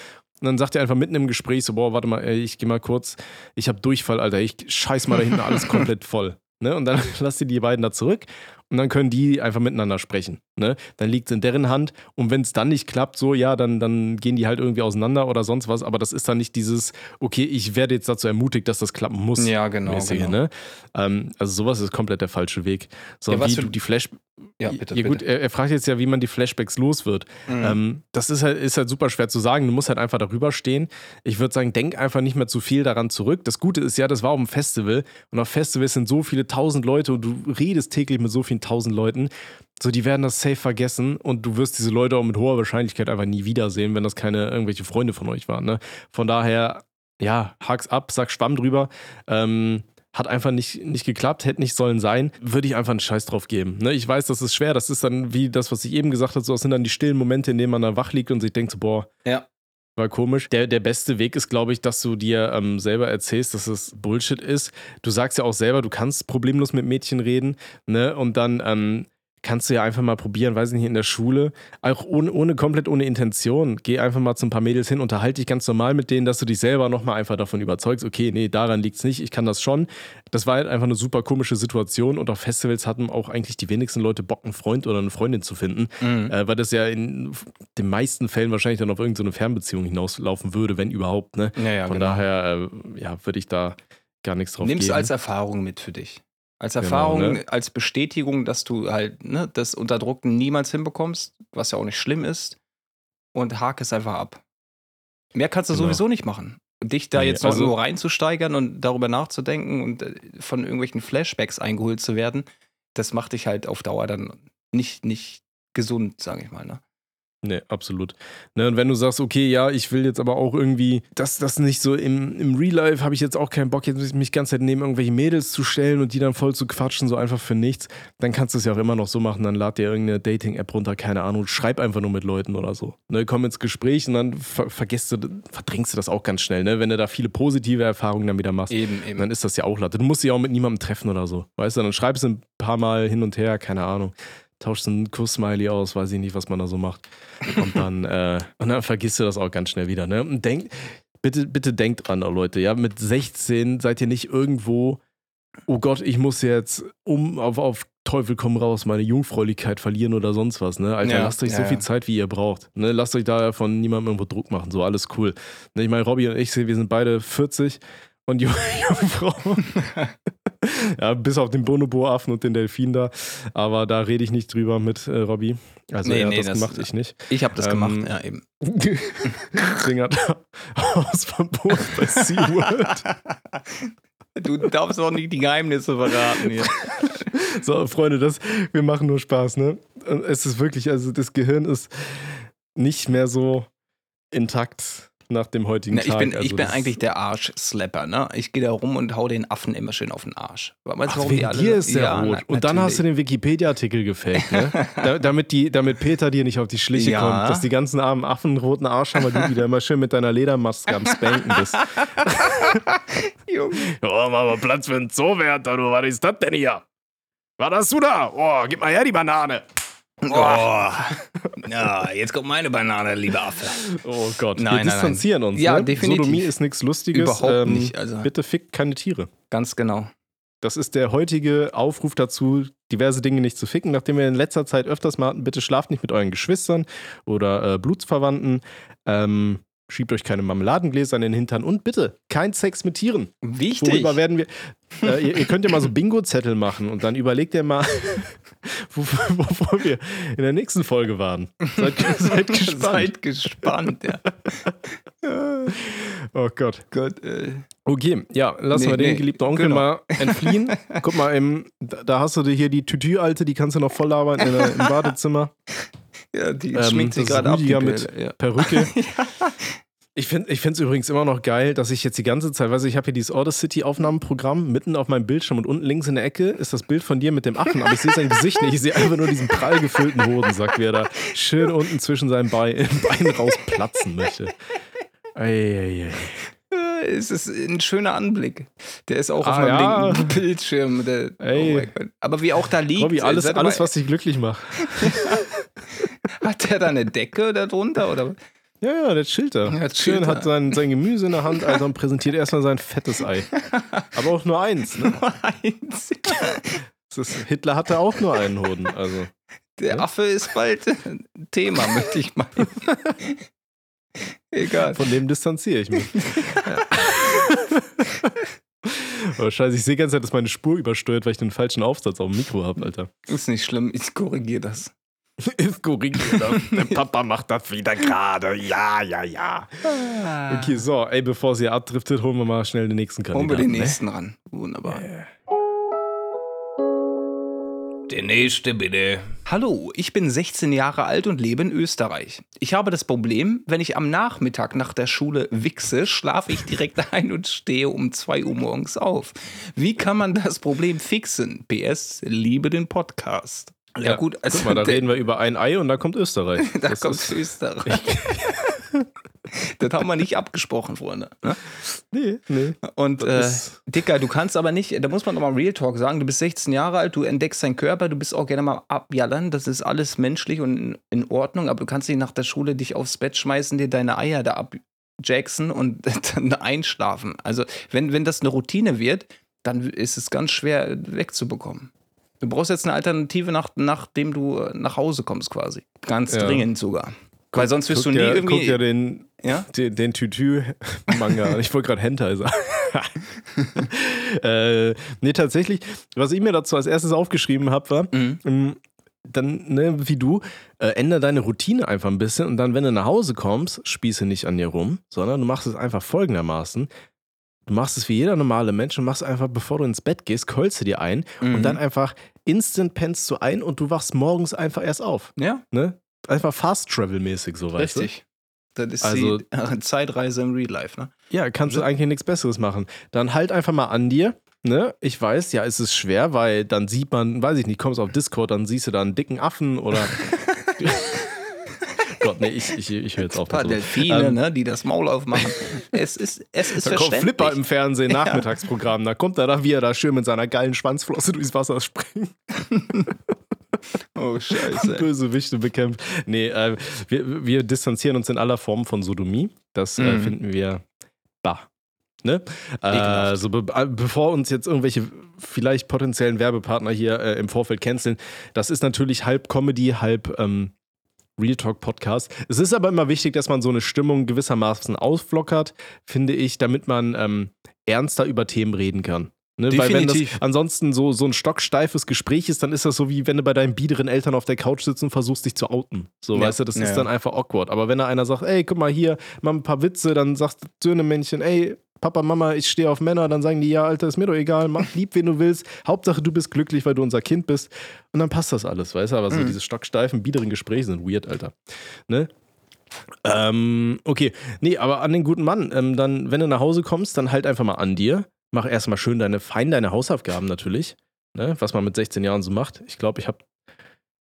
Und dann sagt ihr einfach mitten im Gespräch so, boah, warte mal, ey, ich geh mal kurz, ich hab Durchfall, Alter, ich scheiß mal da hinten alles komplett voll. Ne? Und dann lasst ihr die beiden da zurück und dann können die einfach miteinander sprechen. Ne? Dann liegt es in deren Hand und wenn es dann nicht klappt, so, ja, dann, dann gehen die halt irgendwie auseinander oder sonst was, aber das ist dann nicht dieses, okay, ich werde jetzt dazu ermutigt, dass das klappen muss. ja, genau. mäßige, genau. ne? ähm, also sowas ist komplett der falsche Weg. So, Ja, was wie du die Flash... Ja, bitte. ja gut, bitte. er, er fragt jetzt ja, wie man die Flashbacks los wird. Mhm. Ähm, das ist halt, ist halt super schwer zu sagen. Du musst halt einfach darüber stehen. Ich würde sagen, denk einfach nicht mehr zu viel daran zurück. Das Gute ist ja, das war auf dem Festival und auf Festivals sind so viele tausend Leute und du redest täglich mit so vielen tausend Leuten. So, die werden das safe vergessen und du wirst diese Leute auch mit hoher Wahrscheinlichkeit einfach nie wiedersehen, wenn das keine irgendwelche Freunde von euch waren. Ne? Von daher, ja, hak's ab, sag Schwamm drüber. Ähm, hat einfach nicht, nicht geklappt, hätte nicht sollen sein, würde ich einfach einen Scheiß drauf geben. Ne? Ich weiß, das ist schwer, das ist dann wie das, was ich eben gesagt habe, so das sind dann die stillen Momente, in denen man da wach liegt und sich denkt so, boah, Ja. War komisch. Der, der beste Weg ist, glaube ich, dass du dir ähm, selber erzählst, dass es Bullshit ist. Du sagst ja auch selber, du kannst problemlos mit Mädchen reden, ne? Und dann ähm, kannst du ja einfach mal probieren, weiß nicht, in der Schule, auch ohne, ohne komplett ohne Intention. Geh einfach mal zu ein paar Mädels hin, unterhalte dich ganz normal mit denen, dass du dich selber nochmal einfach davon überzeugst, okay, nee, daran liegt es nicht, ich kann das schon. Das war halt einfach eine super komische Situation und auf Festivals hatten auch eigentlich die wenigsten Leute Bock, einen Freund oder eine Freundin zu finden, Mhm. äh, weil das ja in den meisten Fällen wahrscheinlich dann auf irgendeine Fernbeziehung hinauslaufen würde, wenn überhaupt. Ne? ja, ja, Von genau. daher äh, ja, würde ich da gar nichts drauf Nimm's geben. als Erfahrung mit für dich. Als Genau, Erfahrung, ne? als Bestätigung, dass du halt ne, das Unterdruckten niemals hinbekommst, was ja auch nicht schlimm ist, und hake es einfach ab. Mehr kannst du Genau. sowieso nicht machen. Dich da Nee, jetzt also- so reinzusteigern und darüber nachzudenken und äh, von irgendwelchen Flashbacks eingeholt zu werden, das macht dich halt auf Dauer dann nicht, nicht gesund, sage ich mal. Ne? Nee, absolut. Ne, und wenn du sagst, okay, ja, ich will jetzt aber auch irgendwie, dass das nicht so im, im Real Life habe ich jetzt auch keinen Bock, jetzt mich die ganze Zeit neben irgendwelche Mädels zu stellen und die dann voll zu quatschen, so einfach für nichts, dann kannst du es ja auch immer noch so machen, dann lad dir irgendeine Dating-App runter, keine Ahnung, schreib einfach nur mit Leuten oder so. Ne, komm ins Gespräch und dann ver vergisst du, verdrängst du das auch ganz schnell, ne? Wenn du da viele positive Erfahrungen dann wieder machst. Eben, eben. Dann ist das ja auch Latte. Du musst dich auch mit niemandem treffen oder so. Weißt du, dann schreibst du ein paar Mal hin und her, keine Ahnung. Tauschst einen Kuss-Smiley aus, weiß ich nicht, was man da so macht. Und dann, äh, und dann vergisst du das auch ganz schnell wieder. Ne? Und denk, bitte, bitte denkt dran, oh Leute, ja, mit 16 seid ihr nicht irgendwo, oh Gott, ich muss jetzt um auf, auf Teufel komm raus meine Jungfräulichkeit verlieren oder sonst was, ne? Alter, Ja, lasst euch ja, so viel ja. Zeit, wie ihr braucht. Ne? Lasst euch da von niemandem irgendwo Druck machen. So, alles cool. Ne, ich meine, Robby und ich, wir sind beide 40 und Jung- Jungfrau. ja, bis auf den Bonobo-Affen und den Delfin da. Aber da rede ich nicht drüber mit äh, Robby. Also Nee, er hat nee, das, das- gemacht, ich nicht. Ich habe das Ähm, gemacht, ja, eben. Ding hat Hausverbot bei SeaWorld. Du darfst auch nicht die Geheimnisse verraten hier. So, Freunde, das, wir machen nur Spaß, ne? Es ist wirklich, also das Gehirn ist nicht mehr so intakt nach dem heutigen Na, ich Tag. bin, Also ich bin das- eigentlich der Arsch-Slapper, ne? Ich gehe da rum und hau den Affen immer schön auf den Arsch. Weißt Ach, wegen dir ist der rot. und dann hast du den Wikipedia-Artikel gefaked, ne? da, damit, die, damit Peter dir nicht auf die Schliche Ja. kommt, dass die ganzen armen Affen einen roten Arsch haben, weil du wieder immer schön mit deiner Ledermaske am Spanken bist. Junge. Oh, mach mal Platz für einen Zoowärter, du. Was ist das denn hier? Was hast du da? Oh, gib mal her die Banane. Oh. Ja, jetzt kommt meine Banane, lieber Affe. Oh Gott, Nein, wir nein, nein. distanzieren uns. Ja, ne? definitiv. Sodomie ist nichts Lustiges. Ähm, Überhaupt nicht, also. Bitte fickt keine Tiere. Ganz genau. Das ist der heutige Aufruf dazu, diverse Dinge nicht zu ficken, nachdem wir in letzter Zeit öfters mal hatten, bitte schlaft nicht mit euren Geschwistern oder äh, Blutsverwandten. Ähm, schiebt euch keine Marmeladengläser in den Hintern und bitte kein Sex mit Tieren. Wichtig. Worüber werden wir. Äh, ihr, ihr könnt ja mal so Bingo-Zettel machen und dann überlegt ihr mal, wo- wovor wir in der nächsten Folge waren. Seid, seid gespannt. Seid gespannt, ja. Oh Gott. Gott, äh. Okay, ja, lassen Nee, wir den nee, geliebten Onkel genau. mal entfliehen. Guck mal, im, da, hast du dir hier die Tütü-Alte, die kannst du noch voll labern in, im Badezimmer. Ja, die Ähm, schminkt sich gerade ab. Die mit ja. Perücke. Ich finde es übrigens immer noch geil, dass ich jetzt die ganze Zeit, weiß ich, ich habe hier dieses Order City Aufnahmenprogramm mitten auf meinem Bildschirm und unten links in der Ecke ist das Bild von dir mit dem Affen, aber ich sehe sein Gesicht nicht. Ich sehe einfach nur diesen prall gefüllten Hodensack, wie er da schön unten zwischen seinen Beinen, Beinen rausplatzen möchte. Eieiei. Äh, Es ist ein schöner Anblick. Der ist auch auf Ah, meinem ja. linken Bildschirm. Der, oh mein Gott. Aber wie auch da liegt. Robby, alles, Sag alles was dich glücklich macht. Hat der da eine Decke darunter? Oder? Ja, ja, der chillt da. Ja, Schön hat sein, sein Gemüse in der Hand, Alter, und präsentiert erstmal sein fettes Ei. Aber auch nur eins, ne? Eins. Das ist, Hitler hatte auch nur einen Hoden, also. Der Ja. Affe ist bald ein Thema, möchte ich meinen. Egal. Von dem distanziere ich mich. oh, scheiße, ich sehe ganz Zeit, dass meine Spur übersteuert, weil ich den falschen Aufsatz auf dem Mikro habe, Alter. Ist nicht schlimm, ich korrigiere das. Ist korrigiert. Der Papa macht das wieder gerade. Ja, ja, ja. Okay, so, ey, bevor sie abdriftet, holen wir mal schnell den nächsten Kandidaten. Holen wir den ne? nächsten ran. Wunderbar. Der nächste bitte. Hallo, ich bin 16 Jahre alt und lebe in Österreich. Ich habe das Problem, wenn ich am Nachmittag nach der Schule wichse, schlafe ich direkt ein und stehe um 2 Uhr morgens auf. Wie kann man das Problem fixen? PS, liebe den Podcast. Ja, gut, also Guck mal, da reden wir über ein Ei und da kommt Österreich. da Das kommt Österreich. das haben wir nicht abgesprochen, Freunde. ne? Nee, nee. Und äh, Dicker, du kannst aber nicht, da muss man doch mal Real Talk sagen, du bist 16 Jahre alt, du entdeckst deinen Körper, du bist auch gerne mal abjallern, das ist alles menschlich und in, in Ordnung, aber du kannst nicht nach der Schule dich aufs Bett schmeißen, dir deine Eier da abjacksen und dann einschlafen. Also wenn, wenn das eine Routine wird, dann ist es ganz schwer wegzubekommen. Du brauchst jetzt eine Alternative, nach, nachdem du äh, nach Hause kommst quasi. Ganz Ja. dringend sogar. Weil sonst wirst Guck du nie dir, irgendwie... Guck dir den, ja? den, den Tütü-Manga an. Ich wollte gerade Hentai sagen. äh, nee, tatsächlich, was ich mir dazu als erstes aufgeschrieben habe, war, Mhm. ähm, dann, ne, wie du, äh, ändere deine Routine einfach ein bisschen und dann, wenn du nach Hause kommst, spieße nicht an dir rum, sondern du machst es einfach folgendermaßen. Du machst es wie jeder normale Mensch und machst einfach, bevor du ins Bett gehst, keulst du dir ein Mhm. und dann einfach instant pennst du ein und du wachst morgens einfach erst auf. Ja, Ne? Einfach Fast-Travel-mäßig, so weißt du. richtig. Das ist Also- die Zeitreise im Real Life, ne? Ja, kannst du eigentlich nichts Besseres machen. Dann halt einfach mal an dir. Ne? Ich weiß, ja, es ist schwer, weil dann sieht man, weiß ich nicht, kommst auf Discord, dann siehst du da einen dicken Affen oder. Gott, nee, ich, ich, ich höre jetzt auf. Ein paar. Delfine, Ähm, ne, die das Maul aufmachen. es ist, es ist Da kommt. Flipper im Fernsehen, Nachmittagsprogramm. Da kommt er da, wie er da schön mit seiner geilen Schwanzflosse durchs Wasser springt. oh, scheiße. Böse Wichte bekämpft. Nee, äh, wir, wir distanzieren uns in aller Form von Sodomie. Das äh, Mhm. finden wir bah. Ne? Äh, Ekelhaft. so be äh, bevor uns jetzt irgendwelche vielleicht potenziellen Werbepartner hier äh, im Vorfeld canceln, das ist natürlich halb Comedy, halb ähm, Real Talk Podcast. Es ist aber immer wichtig, dass man so eine Stimmung gewissermaßen ausflockert, finde ich, damit man ähm, ernster über Themen reden kann. Ne? Weil wenn das ansonsten so, so ein stocksteifes Gespräch ist, dann ist das so wie wenn du bei deinen biederen Eltern auf der Couch sitzt und versuchst dich zu outen. So, Ja. weißt du, das Ja, ist dann einfach awkward. Aber wenn da einer sagt, ey, guck mal hier, mach ein paar Witze, dann sagt das Söhnemännchen, ey, Papa, Mama, ich stehe auf Männer, dann sagen die, ja, Alter, ist mir doch egal, mach lieb, wen du willst. Hauptsache, du bist glücklich, weil du unser Kind bist. Und dann passt das alles, weißt du? Aber so Mhm. diese stocksteifen, biederen Gespräche sind weird, Alter. Ne? Ähm, okay. Nee, aber an den guten Mann, ähm, dann, wenn du nach Hause kommst, dann halt einfach mal an dir. Mach erstmal schön deine, fein deine Hausaufgaben natürlich. Ne? Was man mit 16 Jahren so macht. Ich glaube, ich habe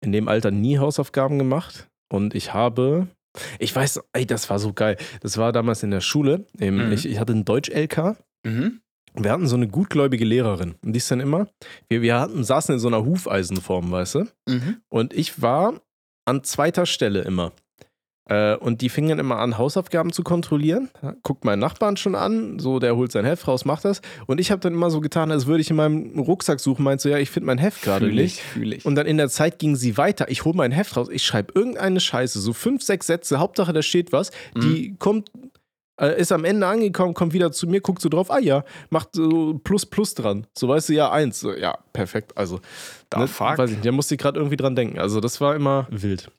in dem Alter nie Hausaufgaben gemacht. Und ich habe, ich weiß, ey, das war so geil. Das war damals in der Schule. Im, Mhm. ich, ich hatte einen Deutsch-LK. Mhm. Wir hatten so eine gutgläubige Lehrerin. Und die ist dann immer, wir, wir hatten, saßen in so einer Hufeisenform, weißt du? Mhm. Und ich war an zweiter Stelle immer. Äh, und die fingen dann immer an, Hausaufgaben zu kontrollieren. Guckt meinen Nachbarn schon an, so der holt sein Heft raus, macht das. Und ich habe dann immer so getan, als würde ich in meinem Rucksack suchen, meint so, ja, ich finde mein Heft gerade nicht. ich, fühl ich. Und dann in der Zeit ging sie weiter. Ich hole mein Heft raus, ich schreibe irgendeine Scheiße, so fünf, sechs Sätze, Hauptsache da steht was. Die kommt, äh, ist am Ende angekommen, kommt wieder zu mir, guckt so drauf, ah ja, macht so Plus Plus dran. So weißt du, ja, eins. So, ja, perfekt. Also, Da ne, fuck. weiß ich nicht, da musste ich gerade irgendwie dran denken. Also, das war immer wild.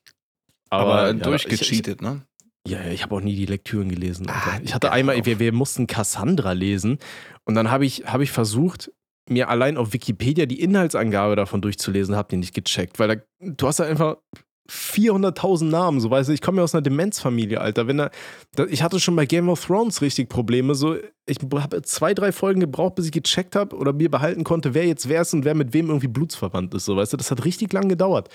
Aber ja, durchgecheatet, ne? Ich, ich, ja, ja, ich habe auch nie die Lektüren gelesen. Ah, ich hatte einmal, wir, wir mussten Cassandra lesen und dann habe ich, hab ich versucht, mir allein auf Wikipedia die Inhaltsangabe davon durchzulesen, habe die nicht gecheckt, weil da, du hast da einfach 400.000 Namen, so weißt du, ich komme ja aus einer Demenzfamilie, Alter. Wenn da, da, ich hatte schon bei Game of Thrones richtig Probleme, so ich habe zwei, drei Folgen gebraucht, bis ich gecheckt habe oder mir behalten konnte, wer jetzt wer ist und wer mit wem irgendwie blutsverwandt ist, so weißt du, das hat richtig lang gedauert.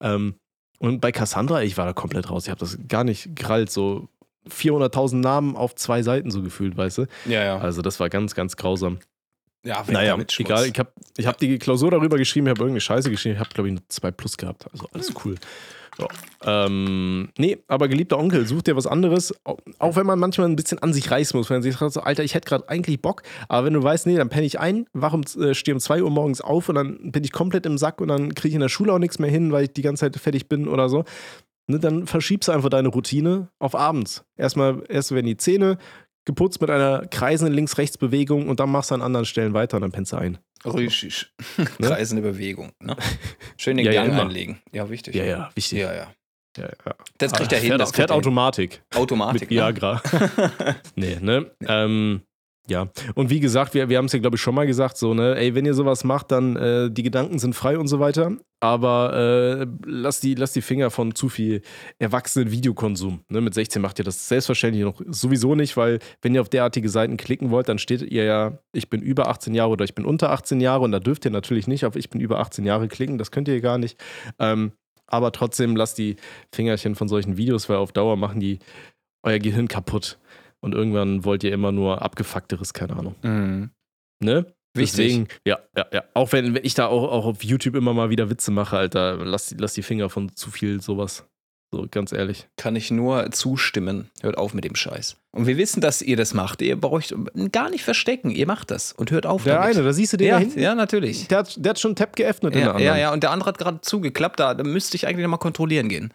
Ähm, und bei Cassandra, ich war da komplett raus, ich habe das gar nicht gerallt, so 400.000 Namen auf zwei Seiten so gefühlt, weißt du. Ja, ja. Also das war ganz, ganz grausam. Ja, Naja, egal, ich habe ich hab die Klausur darüber geschrieben, ich habe irgendeine Scheiße geschrieben, ich habe, glaube ich, eine 2 Plus gehabt. Also alles cool. Ähm, nee, aber geliebter Onkel, such dir was anderes, auch auch wenn man manchmal ein bisschen an sich reißen muss, wenn man sich sagt, so, Alter, ich hätte gerade eigentlich Bock, aber wenn du weißt, nee, dann penne ich ein, wach um, äh, stehe um 2 Uhr morgens auf und dann bin ich komplett im Sack und dann kriege ich in der Schule auch nichts mehr hin, weil ich die ganze Zeit fertig bin oder so. Ne, dann verschiebst du einfach deine Routine auf abends. Erstmal, erst werden die Zähne geputzt mit einer kreisenden Links-Rechts-Bewegung und dann machst du an anderen Stellen weiter und dann pennst du ein. Richtig. Kreisende Bewegung, ne? Schön den Ja, ja, Gang immer. anlegen. Ja, wichtig. Ja, ja, wichtig. Ja, ja. Ja, ja. Das kriegt Ah, er hin. Fährt, Das fährt hin. Automatik. Automatik. Mit ne? Viagra. nee, ne? Ähm, ja. Und wie gesagt, wir, wir haben es ja, glaube ich, schon mal gesagt, so, ne, ey, wenn ihr sowas macht, dann äh, die Gedanken sind frei und so weiter. Aber äh, lasst, die, lasst die Finger von zu viel erwachsenen Videokonsum. Ne? Mit 16 macht ihr das selbstverständlich noch sowieso nicht, weil wenn ihr auf derartige Seiten klicken wollt, dann steht ihr ja, ich bin über 18 Jahre oder ich bin unter 18 Jahre und da dürft ihr natürlich nicht auf ich bin über 18 Jahre klicken, das könnt ihr gar nicht. Ähm, aber trotzdem lasst die Fingerchen von solchen Videos, weil auf Dauer machen die euer Gehirn kaputt. Und irgendwann wollt ihr immer nur abgefuckteres, keine Ahnung. Mhm. Ne? Wichtig. Deswegen, ja, ja, ja. Auch wenn, wenn ich da auch, auch auf YouTube immer mal wieder Witze mache, Alter, lass, die- lass die Finger von zu viel sowas. So, ganz ehrlich. Kann ich nur zustimmen. Hört auf mit dem Scheiß. Und wir wissen, dass ihr das macht. Ihr braucht gar nicht verstecken. Ihr macht das. Und hört auf Der damit. eine, da siehst du den da ja, hinten. ja, natürlich. Der, hat, der hat schon einen Tab geöffnet in der Ja, anderen. ja, ja, und der andere hat gerade zugeklappt. Da, da müsste ich eigentlich nochmal kontrollieren gehen.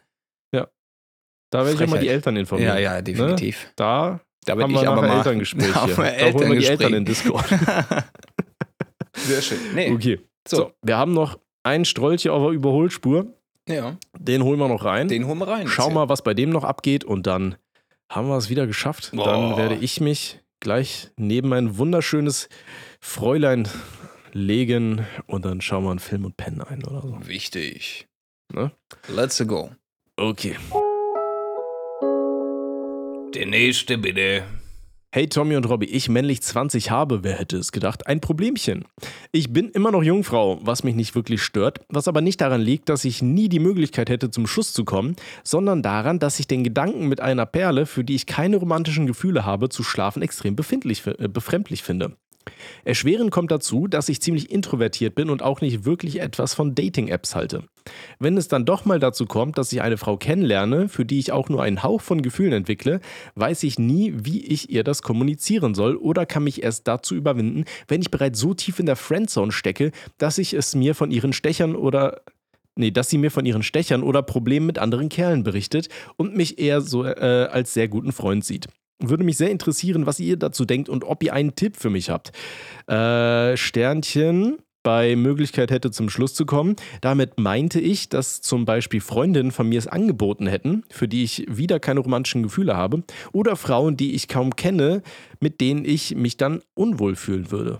Da werde ich auch mal die. Eltern informieren. Ja, ja, definitiv. Da Da haben werd wir ich aber mal. Elterngespräch Da hier. Da holen wir die Eltern in Discord. Sehr schön. Nee, Okay. so. So. wir haben noch einen Strolch hier auf der Überholspur. Ja, Den holen wir noch rein. den holen wir rein. Schau mal, was bei dem noch abgeht und dann haben wir es wieder geschafft. Dann Boah. werde ich mich gleich neben ein wunderschönes Fräulein legen und dann schauen wir einen Film und pennen ein oder so. Wichtig. Ne? Let's go. Okay. Der nächste bitte. Hey Tommy und Robby, ich männlich 20 habe, wer hätte es gedacht, ein Problemchen. Ich bin immer noch Jungfrau, was mich nicht wirklich stört, was aber nicht daran liegt, dass ich nie die Möglichkeit hätte, zum Schuss zu kommen, sondern daran, dass ich den Gedanken mit einer Perle, für die ich keine romantischen Gefühle habe, zu schlafen extrem befindlich, äh, befremdlich finde. Erschwerend kommt dazu, dass ich ziemlich introvertiert bin und auch nicht wirklich etwas von Dating-Apps halte. Wenn es dann doch mal dazu kommt, dass ich eine Frau kennenlerne, für die ich auch nur einen Hauch von Gefühlen entwickle, weiß ich nie, wie ich ihr das kommunizieren soll oder kann mich erst dazu überwinden, wenn ich bereits so tief in der Friendzone stecke, dass ich es mir von ihren Stechern oder Nee, dass sie mir von ihren Stechern oder Problemen mit anderen Kerlen berichtet und mich eher so äh, als sehr guten Freund sieht. Würde mich sehr interessieren, was ihr dazu denkt und ob ihr einen Tipp für mich habt. Äh, Sternchen bei Möglichkeit hätte zum Schluss zu kommen. Damit meinte ich, dass zum Beispiel Freundinnen von mir es angeboten hätten, für die ich wieder keine romantischen Gefühle habe, oder Frauen, die ich kaum kenne, mit denen ich mich dann unwohl fühlen würde.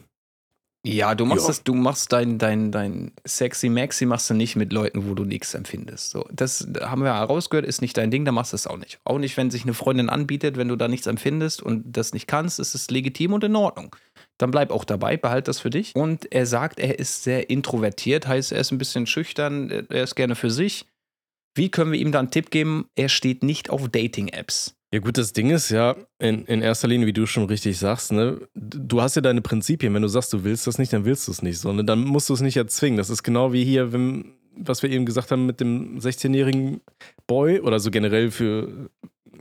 Ja, du machst Ja. das, du machst dein, dein, dein sexy Maxi machst du nicht mit Leuten, wo du nichts empfindest. So, das haben wir herausgehört, ist nicht dein Ding, dann machst du es auch nicht. Auch nicht, wenn sich eine Freundin anbietet, wenn du da nichts empfindest und das nicht kannst, ist es legitim und in Ordnung. Dann bleib auch dabei, behalt das für dich. Und er sagt, er ist sehr introvertiert, heißt, er ist ein bisschen schüchtern, er ist gerne für sich. Wie können wir ihm da einen Tipp geben? Er steht nicht auf Dating-Apps. Ja, gut, das Ding ist ja, in, in erster Linie, wie du schon richtig sagst, ne, du hast ja deine Prinzipien. Wenn du sagst, du willst das nicht, dann willst du es nicht, sondern dann musst du es nicht erzwingen. Das ist genau wie hier, wenn, was wir eben gesagt haben mit dem 16-jährigen Boy oder so generell für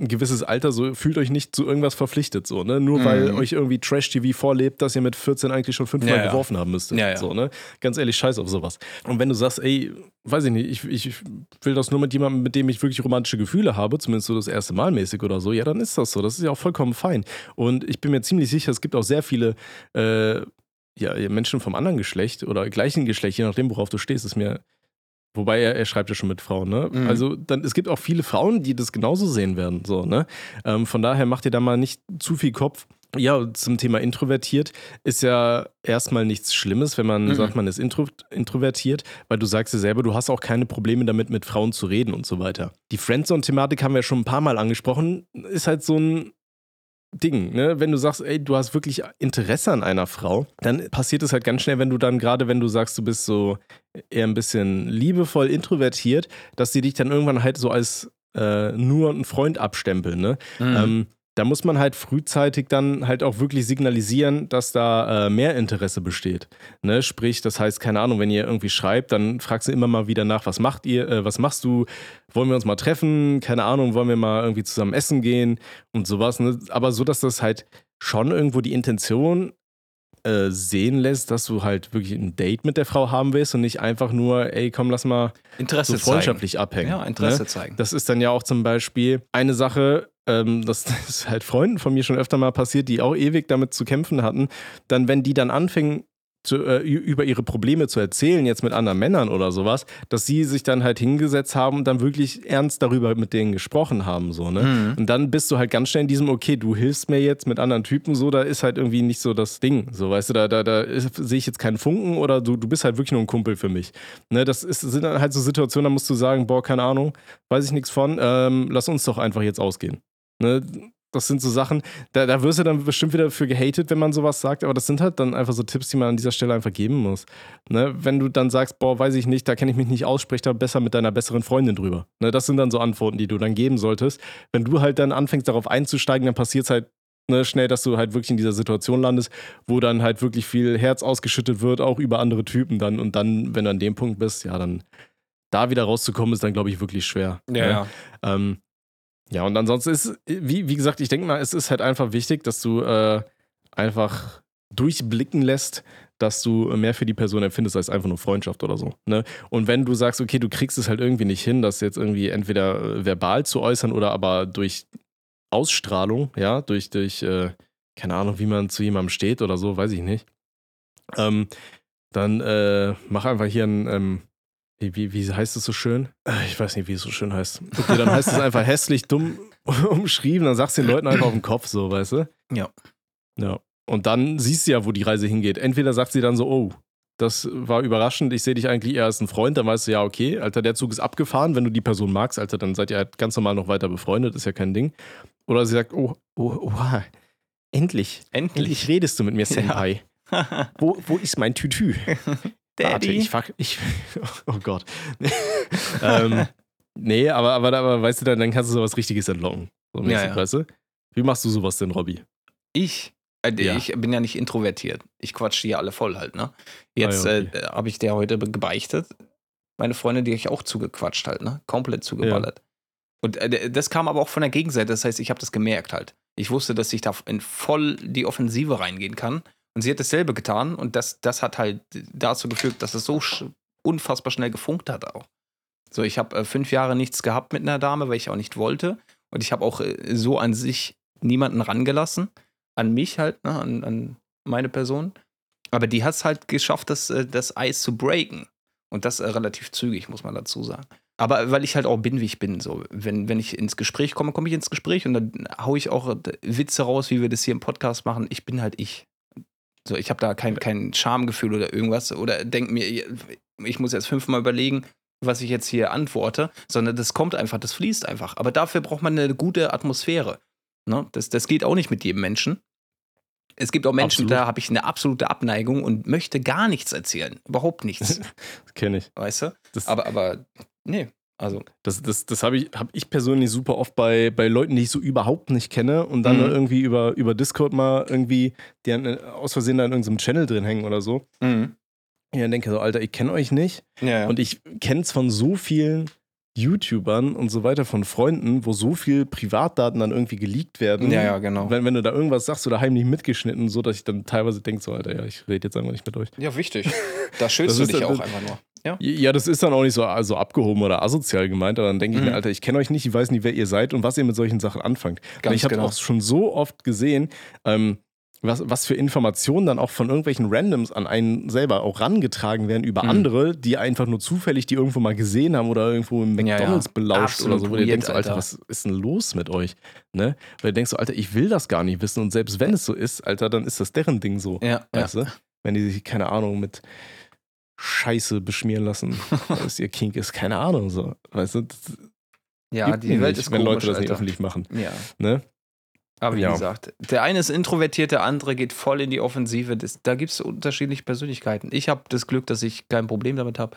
ein gewisses Alter, so fühlt euch nicht zu irgendwas verpflichtet, so, ne? Nur weil Mhm. euch irgendwie Trash-TV vorlebt, dass ihr mit 14 eigentlich schon fünfmal Ja, ja. geworfen haben müsstet. Ja, ja. So, ne? Ganz ehrlich, scheiß auf sowas. Und wenn du sagst, ey, weiß ich nicht, ich, ich will das nur mit jemandem, mit dem ich wirklich romantische Gefühle habe, zumindest so das erste Mal mäßig oder so, ja, dann ist das so. Das ist ja auch vollkommen fein. Und ich bin mir ziemlich sicher, es gibt auch sehr viele äh, ja, Menschen vom anderen Geschlecht oder gleichen Geschlecht, je nachdem, worauf du stehst, ist mir. Wobei er, er schreibt ja schon mit Frauen, ne? Mhm. Also dann, es gibt auch viele Frauen, die das genauso sehen werden, so, ne? Ähm, von daher macht ihr da mal nicht zu viel Kopf. Ja, zum Thema introvertiert ist ja erstmal nichts Schlimmes, wenn man Mhm. sagt, man ist intro introvertiert, weil du sagst ja selber, du hast auch keine Probleme damit, mit Frauen zu reden und so weiter. Die Friendzone-Thematik haben wir schon ein paar Mal angesprochen, ist halt so ein Ding, ne? Wenn du sagst, ey, du hast wirklich Interesse an einer Frau, dann passiert es halt ganz schnell, wenn du dann gerade, wenn du sagst, du bist so eher ein bisschen liebevoll introvertiert, dass die dich dann irgendwann halt so als äh, nur ein Freund abstempeln, ne? Mhm. Ähm, da muss man halt frühzeitig dann halt auch wirklich signalisieren, dass da äh, mehr Interesse besteht. Ne? Sprich, das heißt, keine Ahnung, wenn ihr irgendwie schreibt, dann fragst du immer mal wieder nach, was macht ihr, äh, was machst du, wollen wir uns mal treffen, keine Ahnung, wollen wir mal irgendwie zusammen essen gehen und sowas. Ne? Aber so, dass das halt schon irgendwo die Intention äh, sehen lässt, dass du halt wirklich ein Date mit der Frau haben willst und nicht einfach nur, ey, komm, lass mal Interesse so freundschaftlich abhängen. zeigen. Ja, Interesse Ne? zeigen. Das ist dann ja auch zum Beispiel eine Sache, ähm, das ist halt Freunden von mir schon öfter mal passiert, die auch ewig damit zu kämpfen hatten. Dann, wenn die dann anfingen, zu, äh, über ihre Probleme zu erzählen, jetzt mit anderen Männern oder sowas, dass sie sich dann halt hingesetzt haben und dann wirklich ernst darüber mit denen gesprochen haben. So, ne? Mhm. Und dann bist du halt ganz schnell in diesem, okay, du hilfst mir jetzt mit anderen Typen, so, da ist halt irgendwie nicht so das Ding. So, weißt du, da, da, da sehe ich jetzt keinen Funken oder du, du bist halt wirklich nur ein Kumpel für mich. Ne, das ist, sind dann halt so Situationen, da musst du sagen, boah, keine Ahnung, weiß ich nichts von, ähm, lass uns doch einfach jetzt ausgehen. Ne? Das sind so Sachen, da, da wirst du dann bestimmt wieder für gehatet, wenn man sowas sagt, aber das sind halt dann einfach so Tipps, die man an dieser Stelle einfach geben muss. Ne? Wenn du dann sagst, boah, weiß ich nicht, da kenne ich mich nicht aus, sprich da besser mit deiner besseren Freundin drüber. Ne? Das sind dann so Antworten, die du dann geben solltest. Wenn du halt dann anfängst, darauf einzusteigen, dann passiert es halt ne, schnell, dass du halt wirklich in dieser Situation landest, wo dann halt wirklich viel Herz ausgeschüttet wird, auch über andere Typen dann. Und dann, wenn du an dem Punkt bist, ja, dann da wieder rauszukommen, ist dann, glaube ich, wirklich schwer. Ja, ne? ja. Ähm, ja, und ansonsten ist, wie, wie gesagt, ich denke mal, es ist halt einfach wichtig, dass du äh, einfach durchblicken lässt, dass du mehr für die Person empfindest als einfach nur Freundschaft oder so. Ne? Und wenn du sagst, okay, du kriegst es halt irgendwie nicht hin, das jetzt irgendwie entweder äh, verbal zu äußern oder aber durch Ausstrahlung, ja, durch, durch äh, keine Ahnung, wie man zu jemandem steht oder so, weiß ich nicht. Ähm, dann äh, mach einfach hier ein, ähm, wie, wie, heißt es so schön? Äh, Ich weiß nicht, wie es so schön heißt. Okay, dann heißt es einfach hässlich, dumm umschrieben, dann sagst du den Leuten einfach auf den Kopf so, weißt du? Ja. Ja. Und dann siehst du ja, wo die Reise hingeht. Entweder sagt sie dann so, oh, das war überraschend, ich sehe dich eigentlich eher als ein Freund, dann weißt du, ja, okay, Alter, der Zug ist abgefahren, wenn du die Person magst, Alter, dann seid ihr halt ganz normal noch weiter befreundet, ist ja kein Ding. Oder sie sagt, oh, oh, oha, endlich, endlich Endlich. redest du mit mir, Senpai. Wo, wo ist mein Tütü? Warte, Daddy. ich fuck, ich, oh Gott. ähm, nee, aber, aber, aber weißt du, dann, dann kannst du sowas Richtiges entlocken. So Ja, ja. weißt du? Wie machst du sowas denn, Robby? Ich? Äh, Ja. Ich bin ja nicht introvertiert. Ich quatsch die alle voll halt, ne? Jetzt Ah, ja, okay. äh, habe ich der heute gebeichtet. Meine Freundin, die ich auch zugequatscht halt, ne? Komplett zugeballert. Und äh, das kam aber auch von der Gegenseite. Das heißt, ich habe das gemerkt halt. Ich wusste, dass ich da in voll die Offensive reingehen kann. Und sie hat dasselbe getan. Und das, das hat halt dazu geführt, dass es so unfassbar schnell gefunkt hat auch. So, ich habe äh, fünf Jahre nichts gehabt mit einer Dame, weil ich auch nicht wollte. Und ich habe auch äh, so an sich niemanden rangelassen. An mich halt, ne? an, an meine Person. Aber die hat es halt geschafft, das, äh, das Eis zu breaken. Und das äh, relativ zügig, muss man dazu sagen. Aber weil ich halt auch bin, wie ich bin. So, wenn, wenn ich ins Gespräch komme, komme ich ins Gespräch und dann haue ich auch äh, Witze raus, wie wir das hier im Podcast machen. Ich bin halt ich. So, ich habe da kein, kein Schamgefühl oder irgendwas oder denke mir, ich muss jetzt fünfmal überlegen, was ich jetzt hier antworte, sondern das kommt einfach, das fließt einfach. Aber dafür braucht man eine gute Atmosphäre. Ne? Das, das geht auch nicht mit jedem Menschen. Es gibt auch Menschen, Absolut. da habe ich eine absolute Abneigung und möchte gar nichts erzählen. Überhaupt nichts. Das kenne ich. weißt du? Das, Aber, aber, nee. Also, das, das, das habe ich, hab ich persönlich super oft bei, bei Leuten, die ich so überhaupt nicht kenne und dann Mhm. irgendwie über, über Discord mal irgendwie, die dann, äh, aus Versehen da in irgendeinem Channel drin hängen oder so. mhm. Ja, dann denke ich so, Alter, ich kenne euch nicht. ja, ja. Und ich kenne es von so vielen YouTubern und so weiter, von Freunden, wo so viel Privatdaten dann irgendwie geleakt werden. ja, ja, genau. Wenn, wenn du da irgendwas sagst oder heimlich mitgeschnitten, so dass ich dann teilweise denke, so, Alter, ja, ich rede jetzt einfach nicht mit euch. Ja, wichtig. Da schützt Das du dich ja- auch einfach nur. Ja. Ja, das ist dann auch nicht so also abgehoben oder asozial gemeint, aber dann denke ich Mhm. mir, Alter, ich kenne euch nicht, ich weiß nicht, wer ihr seid und was ihr mit solchen Sachen anfangt. Ich habe genau. auch schon so oft gesehen, ähm, was, was für Informationen dann auch von irgendwelchen Randoms an einen selber auch rangetragen werden über Mhm. andere, die einfach nur zufällig die irgendwo mal gesehen haben oder irgendwo im Ja, ja. McDonalds belauscht Absolut oder so, wo du denkst, so, Alter, Alter. was ist denn los mit euch? Ne? Weil du denkst so, Alter, ich will das gar nicht wissen und selbst wenn es so ist, Alter, dann ist das deren Ding so. Ja, ja. Weißt du? Wenn die sich, keine Ahnung, mit Scheiße beschmieren lassen, was ihr Kink ist, keine Ahnung, so. Weißt du? Das ja die Welt nicht, ist wenn komisch, Leute das nicht Alter. öffentlich machen. Ja. Ne? Aber wie Ja. gesagt, der eine ist introvertiert, der andere geht voll in die Offensive. Das, da gibt es unterschiedliche Persönlichkeiten. Ich habe das Glück, dass ich kein Problem damit habe,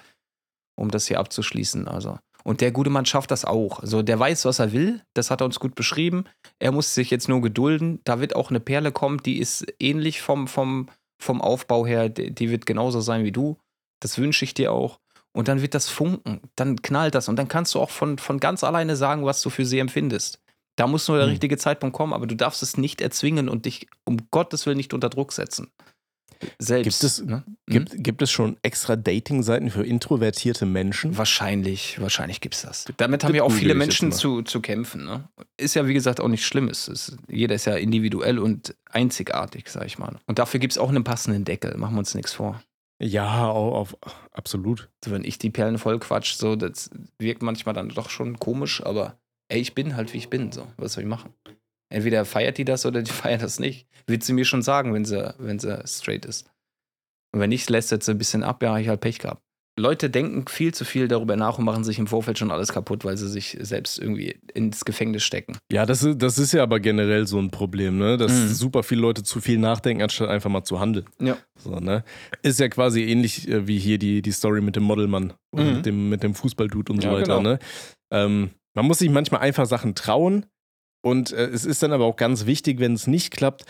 um das hier abzuschließen. Also. Und der gute Mann schafft das auch. Also der weiß, was er will. Das hat er uns gut beschrieben. Er muss sich jetzt nur gedulden. Da wird auch eine Perle kommen, die ist ähnlich vom, vom, vom Aufbau her. Die, wird genauso sein wie du. Das wünsche ich dir auch. Und dann wird das funken. Dann knallt das. Und dann kannst du auch von, von ganz alleine sagen, was du für sie empfindest. Da muss nur der Hm. richtige Zeitpunkt kommen, aber du darfst es nicht erzwingen und dich um Gottes Willen nicht unter Druck setzen. Selbst. Gibt es- ne? Gibt, gibt es schon extra Dating-Seiten für introvertierte Menschen? Wahrscheinlich, wahrscheinlich gibt es das. Damit haben Das ja auch viele Menschen zu, zu kämpfen. Ne? Ist ja, wie gesagt, auch nicht schlimm. Es ist, jeder ist ja individuell und einzigartig, sag ich mal. Und dafür gibt es auch einen passenden Deckel. Machen wir uns nichts vor. Ja, au- auf, absolut. Also wenn ich die Perlen voll quatsch, so, das wirkt manchmal dann doch schon komisch, aber ey, ich bin halt, wie ich bin. So, was soll ich machen? Entweder feiert die das oder die feiert das nicht. Wird sie mir schon sagen, wenn sie, wenn sie straight ist. Und wenn nicht, lässt sie ein bisschen ab, ja, ich halt Pech gehabt. Leute denken viel zu viel darüber nach und machen sich im Vorfeld schon alles kaputt, weil sie sich selbst irgendwie ins Gefängnis stecken. Ja, das ist, das ist ja aber generell so ein Problem, ne? Dass Mhm. super viele Leute zu viel nachdenken, anstatt einfach mal zu handeln. Ja. So, ne? Ist ja quasi ähnlich äh, wie hier die, die Story mit dem Modelmann und Mhm. mit dem, mit dem Fußballdude und so Ja, weiter, genau. ne? Ähm, man muss sich manchmal einfach Sachen trauen und äh, es ist dann aber auch ganz wichtig, wenn es nicht klappt,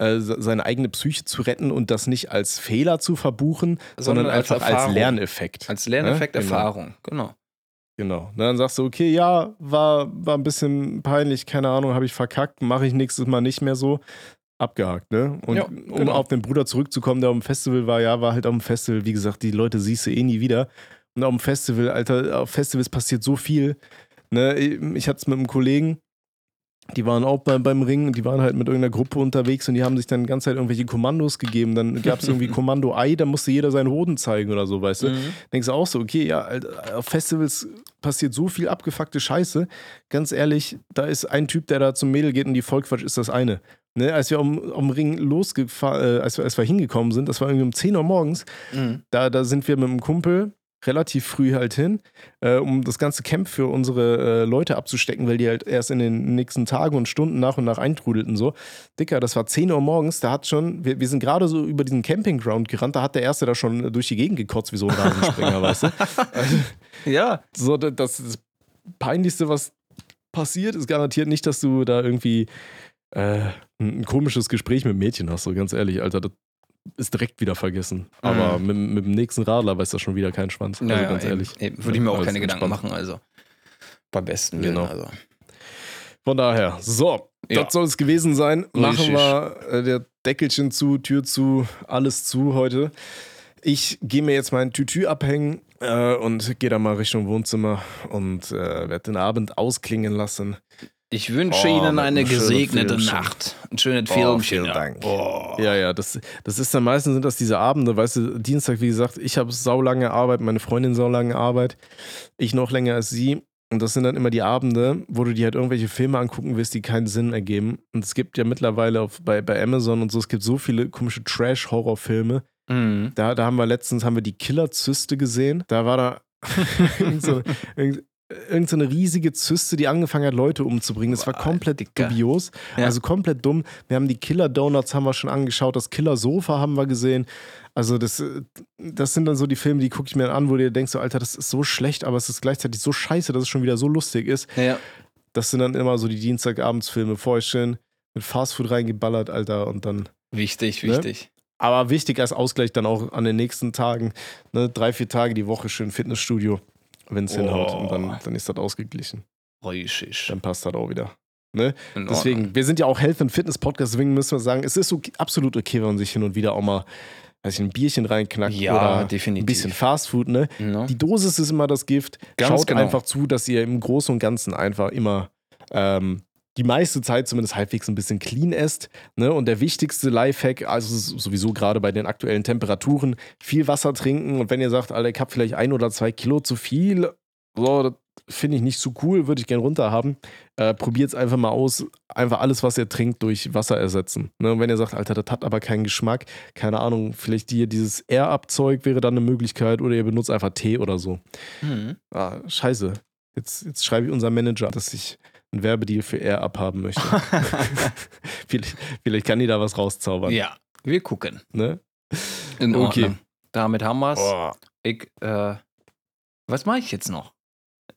äh, se- seine eigene Psyche zu retten und das nicht als Fehler zu verbuchen, sondern, einfach als, Erfahrung. Lerneffekt. Als Lerneffekt, Ja, genau. Erfahrung. Genau. Genau. Dann sagst du, okay, ja, war, war ein bisschen peinlich, keine Ahnung, habe ich verkackt, mache ich nächstes Mal nicht mehr so. Abgehakt, ne? Und Ja, um genau. auf den Bruder zurückzukommen, der auf dem Festival war, ja, war halt auf dem Festival, wie gesagt, die Leute siehst du eh nie wieder. Und auf dem Festival, Alter, auf Festivals passiert so viel. Ne? Ich hatte es mit einem Kollegen, die waren auch beim, beim Ring, die waren halt mit irgendeiner Gruppe unterwegs und die haben sich dann die ganze Zeit irgendwelche Kommandos gegeben. Dann gab es irgendwie Kommando Ei, da musste jeder seinen Hoden zeigen oder so, weißt du? Mhm. denkst du auch so, okay, ja, auf Festivals passiert so viel abgefuckte Scheiße. Ganz ehrlich, da ist ein Typ, der da zum Mädel geht und die vollquatscht, ist das eine. Ne, als wir am, am Ring losgefahren, äh, als, wir, als wir hingekommen sind, das war irgendwie um 10 Uhr morgens, Mhm. da, da sind wir mit einem Kumpel relativ früh halt hin, äh, um das ganze Camp für unsere äh, Leute abzustecken, weil die halt erst in den nächsten Tagen und Stunden nach und nach eintrudelten so. Dicker, das war 10 Uhr morgens, da hat schon, wir, wir sind gerade so über diesen Campingground gerannt, da hat der Erste da schon durch die Gegend gekotzt wie so ein Rasenspringer, weißt du? Also, Ja, so, da- das, das Peinlichste, was passiert, ist garantiert nicht, dass du da irgendwie äh, ein, ein komisches Gespräch mit Mädchen hast, so ganz ehrlich, Alter, das ist direkt wieder vergessen. Aber mit, mit dem nächsten Radler weiß das schon wieder kein Schwanz. Also naja, ganz eben, ehrlich. Eben, würde ich mir auch Alles keine Gedanken entspannt. machen, also. Beim besten Willen, Genau. also. Von daher, so, Ja. das soll es gewesen sein. Machen Richtig. wir äh, der Deckelchen zu, Tür zu, alles zu heute. Ich gehe mir jetzt mein Tütü abhängen äh, und gehe dann mal Richtung Wohnzimmer und äh, werde den Abend ausklingen lassen. Ich wünsche Oh, Ihnen eine schönen gesegnete Filmchen. Nacht. Ein schönes Oh, Filmchen. vielen. Dank. Oh. Ja, ja, das, das ist dann meistens sind das diese Abende, weißt du, Dienstag, wie gesagt, ich habe saulange Arbeit, meine Freundin saulange Arbeit, ich noch länger als sie. Und das sind dann immer die Abende, wo du dir halt irgendwelche Filme angucken willst, die keinen Sinn ergeben. Und es gibt ja mittlerweile auf, bei, bei Amazon und so, es gibt so viele komische Trash-Horrorfilme. Mhm. Da, da haben wir letztens haben wir die Killer-Zyste gesehen. Da war da so, irgend, irgend so eine riesige Zyste, die angefangen hat, Leute umzubringen. Das war komplett Dicker. dubios. Ja. Also komplett dumm. Wir haben die Killer-Donuts haben wir schon angeschaut, das Killer-Sofa haben wir gesehen. Also das, äh, das sind dann so die Filme, die gucke ich mir an, wo du dir denkst, so, Alter, das ist so schlecht, aber es ist gleichzeitig so scheiße, dass es schon wieder so lustig ist. Ja. Das sind dann immer so die Dienstagabendsfilme. Vorher schön mit Fastfood reingeballert, Alter, und dann Wichtig, Ne? wichtig. aber wichtig als Ausgleich dann auch an den nächsten Tagen, ne, drei, vier Tage die Woche schön Fitnessstudio, wenn es Oh. hinhaut. Und dann, dann ist das ausgeglichen. Richtig. Dann passt das auch wieder. Ne? Deswegen, wir sind ja auch Health and Fitness Podcast, deswegen müssen wir sagen, es ist okay, absolut okay, wenn man sich hin und wieder auch mal weiß ich, ein Bierchen reinknackt Ja, oder definitiv. ein bisschen Fastfood. Ne? No? Die Dosis ist immer das Gift. Ganz Schaut genau. einfach zu, dass ihr im Großen und Ganzen einfach immer ähm, die meiste Zeit zumindest halbwegs ein bisschen clean esst. Ne? Und der wichtigste Lifehack, also sowieso gerade bei den aktuellen Temperaturen, viel Wasser trinken. Und wenn ihr sagt, Alter, ich habe vielleicht ein oder zwei Kilo zu viel, so, das finde ich nicht so cool, würde ich gern runter haben. Äh, Probiert es einfach mal aus. Einfach alles, was ihr trinkt, durch Wasser ersetzen. Ne? Und wenn ihr sagt, Alter, das hat aber keinen Geschmack, keine Ahnung, vielleicht hier dieses Air-Up-Zeug wäre dann eine Möglichkeit oder ihr benutzt einfach Tee oder so. Mhm. Ah, scheiße. Jetzt, jetzt schreibe ich unserem Manager, dass ich einen Werbedeal für Air abhaben möchte. vielleicht, vielleicht kann die da was rauszaubern. ja, wir gucken. Ne? In Okay. Ordnung. Damit haben wir's. Ich, äh, was mache ich jetzt noch?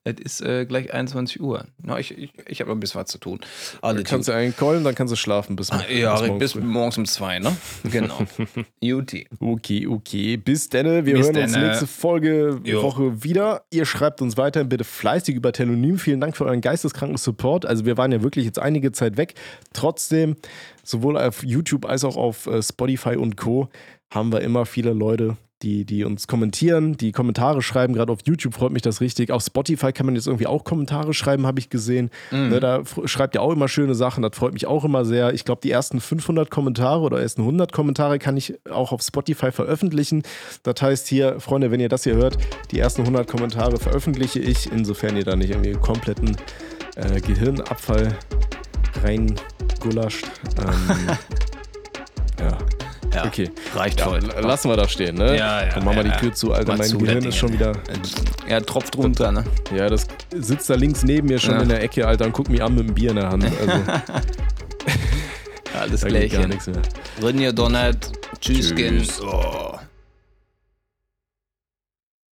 Es ist äh, gleich 21 Uhr. Na, ich ich, ich habe ein bisschen was zu tun. Alle Dann kannst du einen callen, dann kannst du schlafen bis, Ah, Ja, bis morgen bis morgens um zwei, ne? Genau. Juti. Okay, okay. Bis denne. Wir Bis hören uns denne. nächste Folge Jo. Woche wieder. Ihr schreibt uns weiterhin bitte fleißig über Telonym. Vielen Dank für euren geisteskranken Support. Also wir waren ja wirklich jetzt einige Zeit weg. Trotzdem, sowohl auf YouTube als auch auf äh, Spotify und Co. haben wir immer viele Leute, die, die uns kommentieren, die Kommentare schreiben. Gerade auf YouTube freut mich das richtig. Auf Spotify kann man jetzt irgendwie auch Kommentare schreiben, habe ich gesehen. Mhm. Ne, da schreibt ihr auch immer schöne Sachen, das freut mich auch immer sehr. Ich glaube, die ersten 500 Kommentare oder ersten 100 Kommentare kann ich auch auf Spotify veröffentlichen. Das heißt hier, Freunde, wenn ihr das hier hört, die ersten 100 Kommentare veröffentliche ich, insofern ihr da nicht irgendwie einen kompletten äh, Gehirnabfall reingulascht. Ähm, ja, Ja, okay. reicht Ja, voll. lassen wir da stehen, ne? Ja, ja, Dann machen wir ja, die Tür zu, Alter. Mein zu, Gehirn das ist schon wieder. Ja, tropft runter, ne? Ja, das sitzt da links neben mir schon Ja. in der Ecke, Alter, und guckt mich an mit dem Bier in der Hand. Also, Alles da geht gar nichts mehr. Rinja Donut. Tschüss, Tschüss. Oh.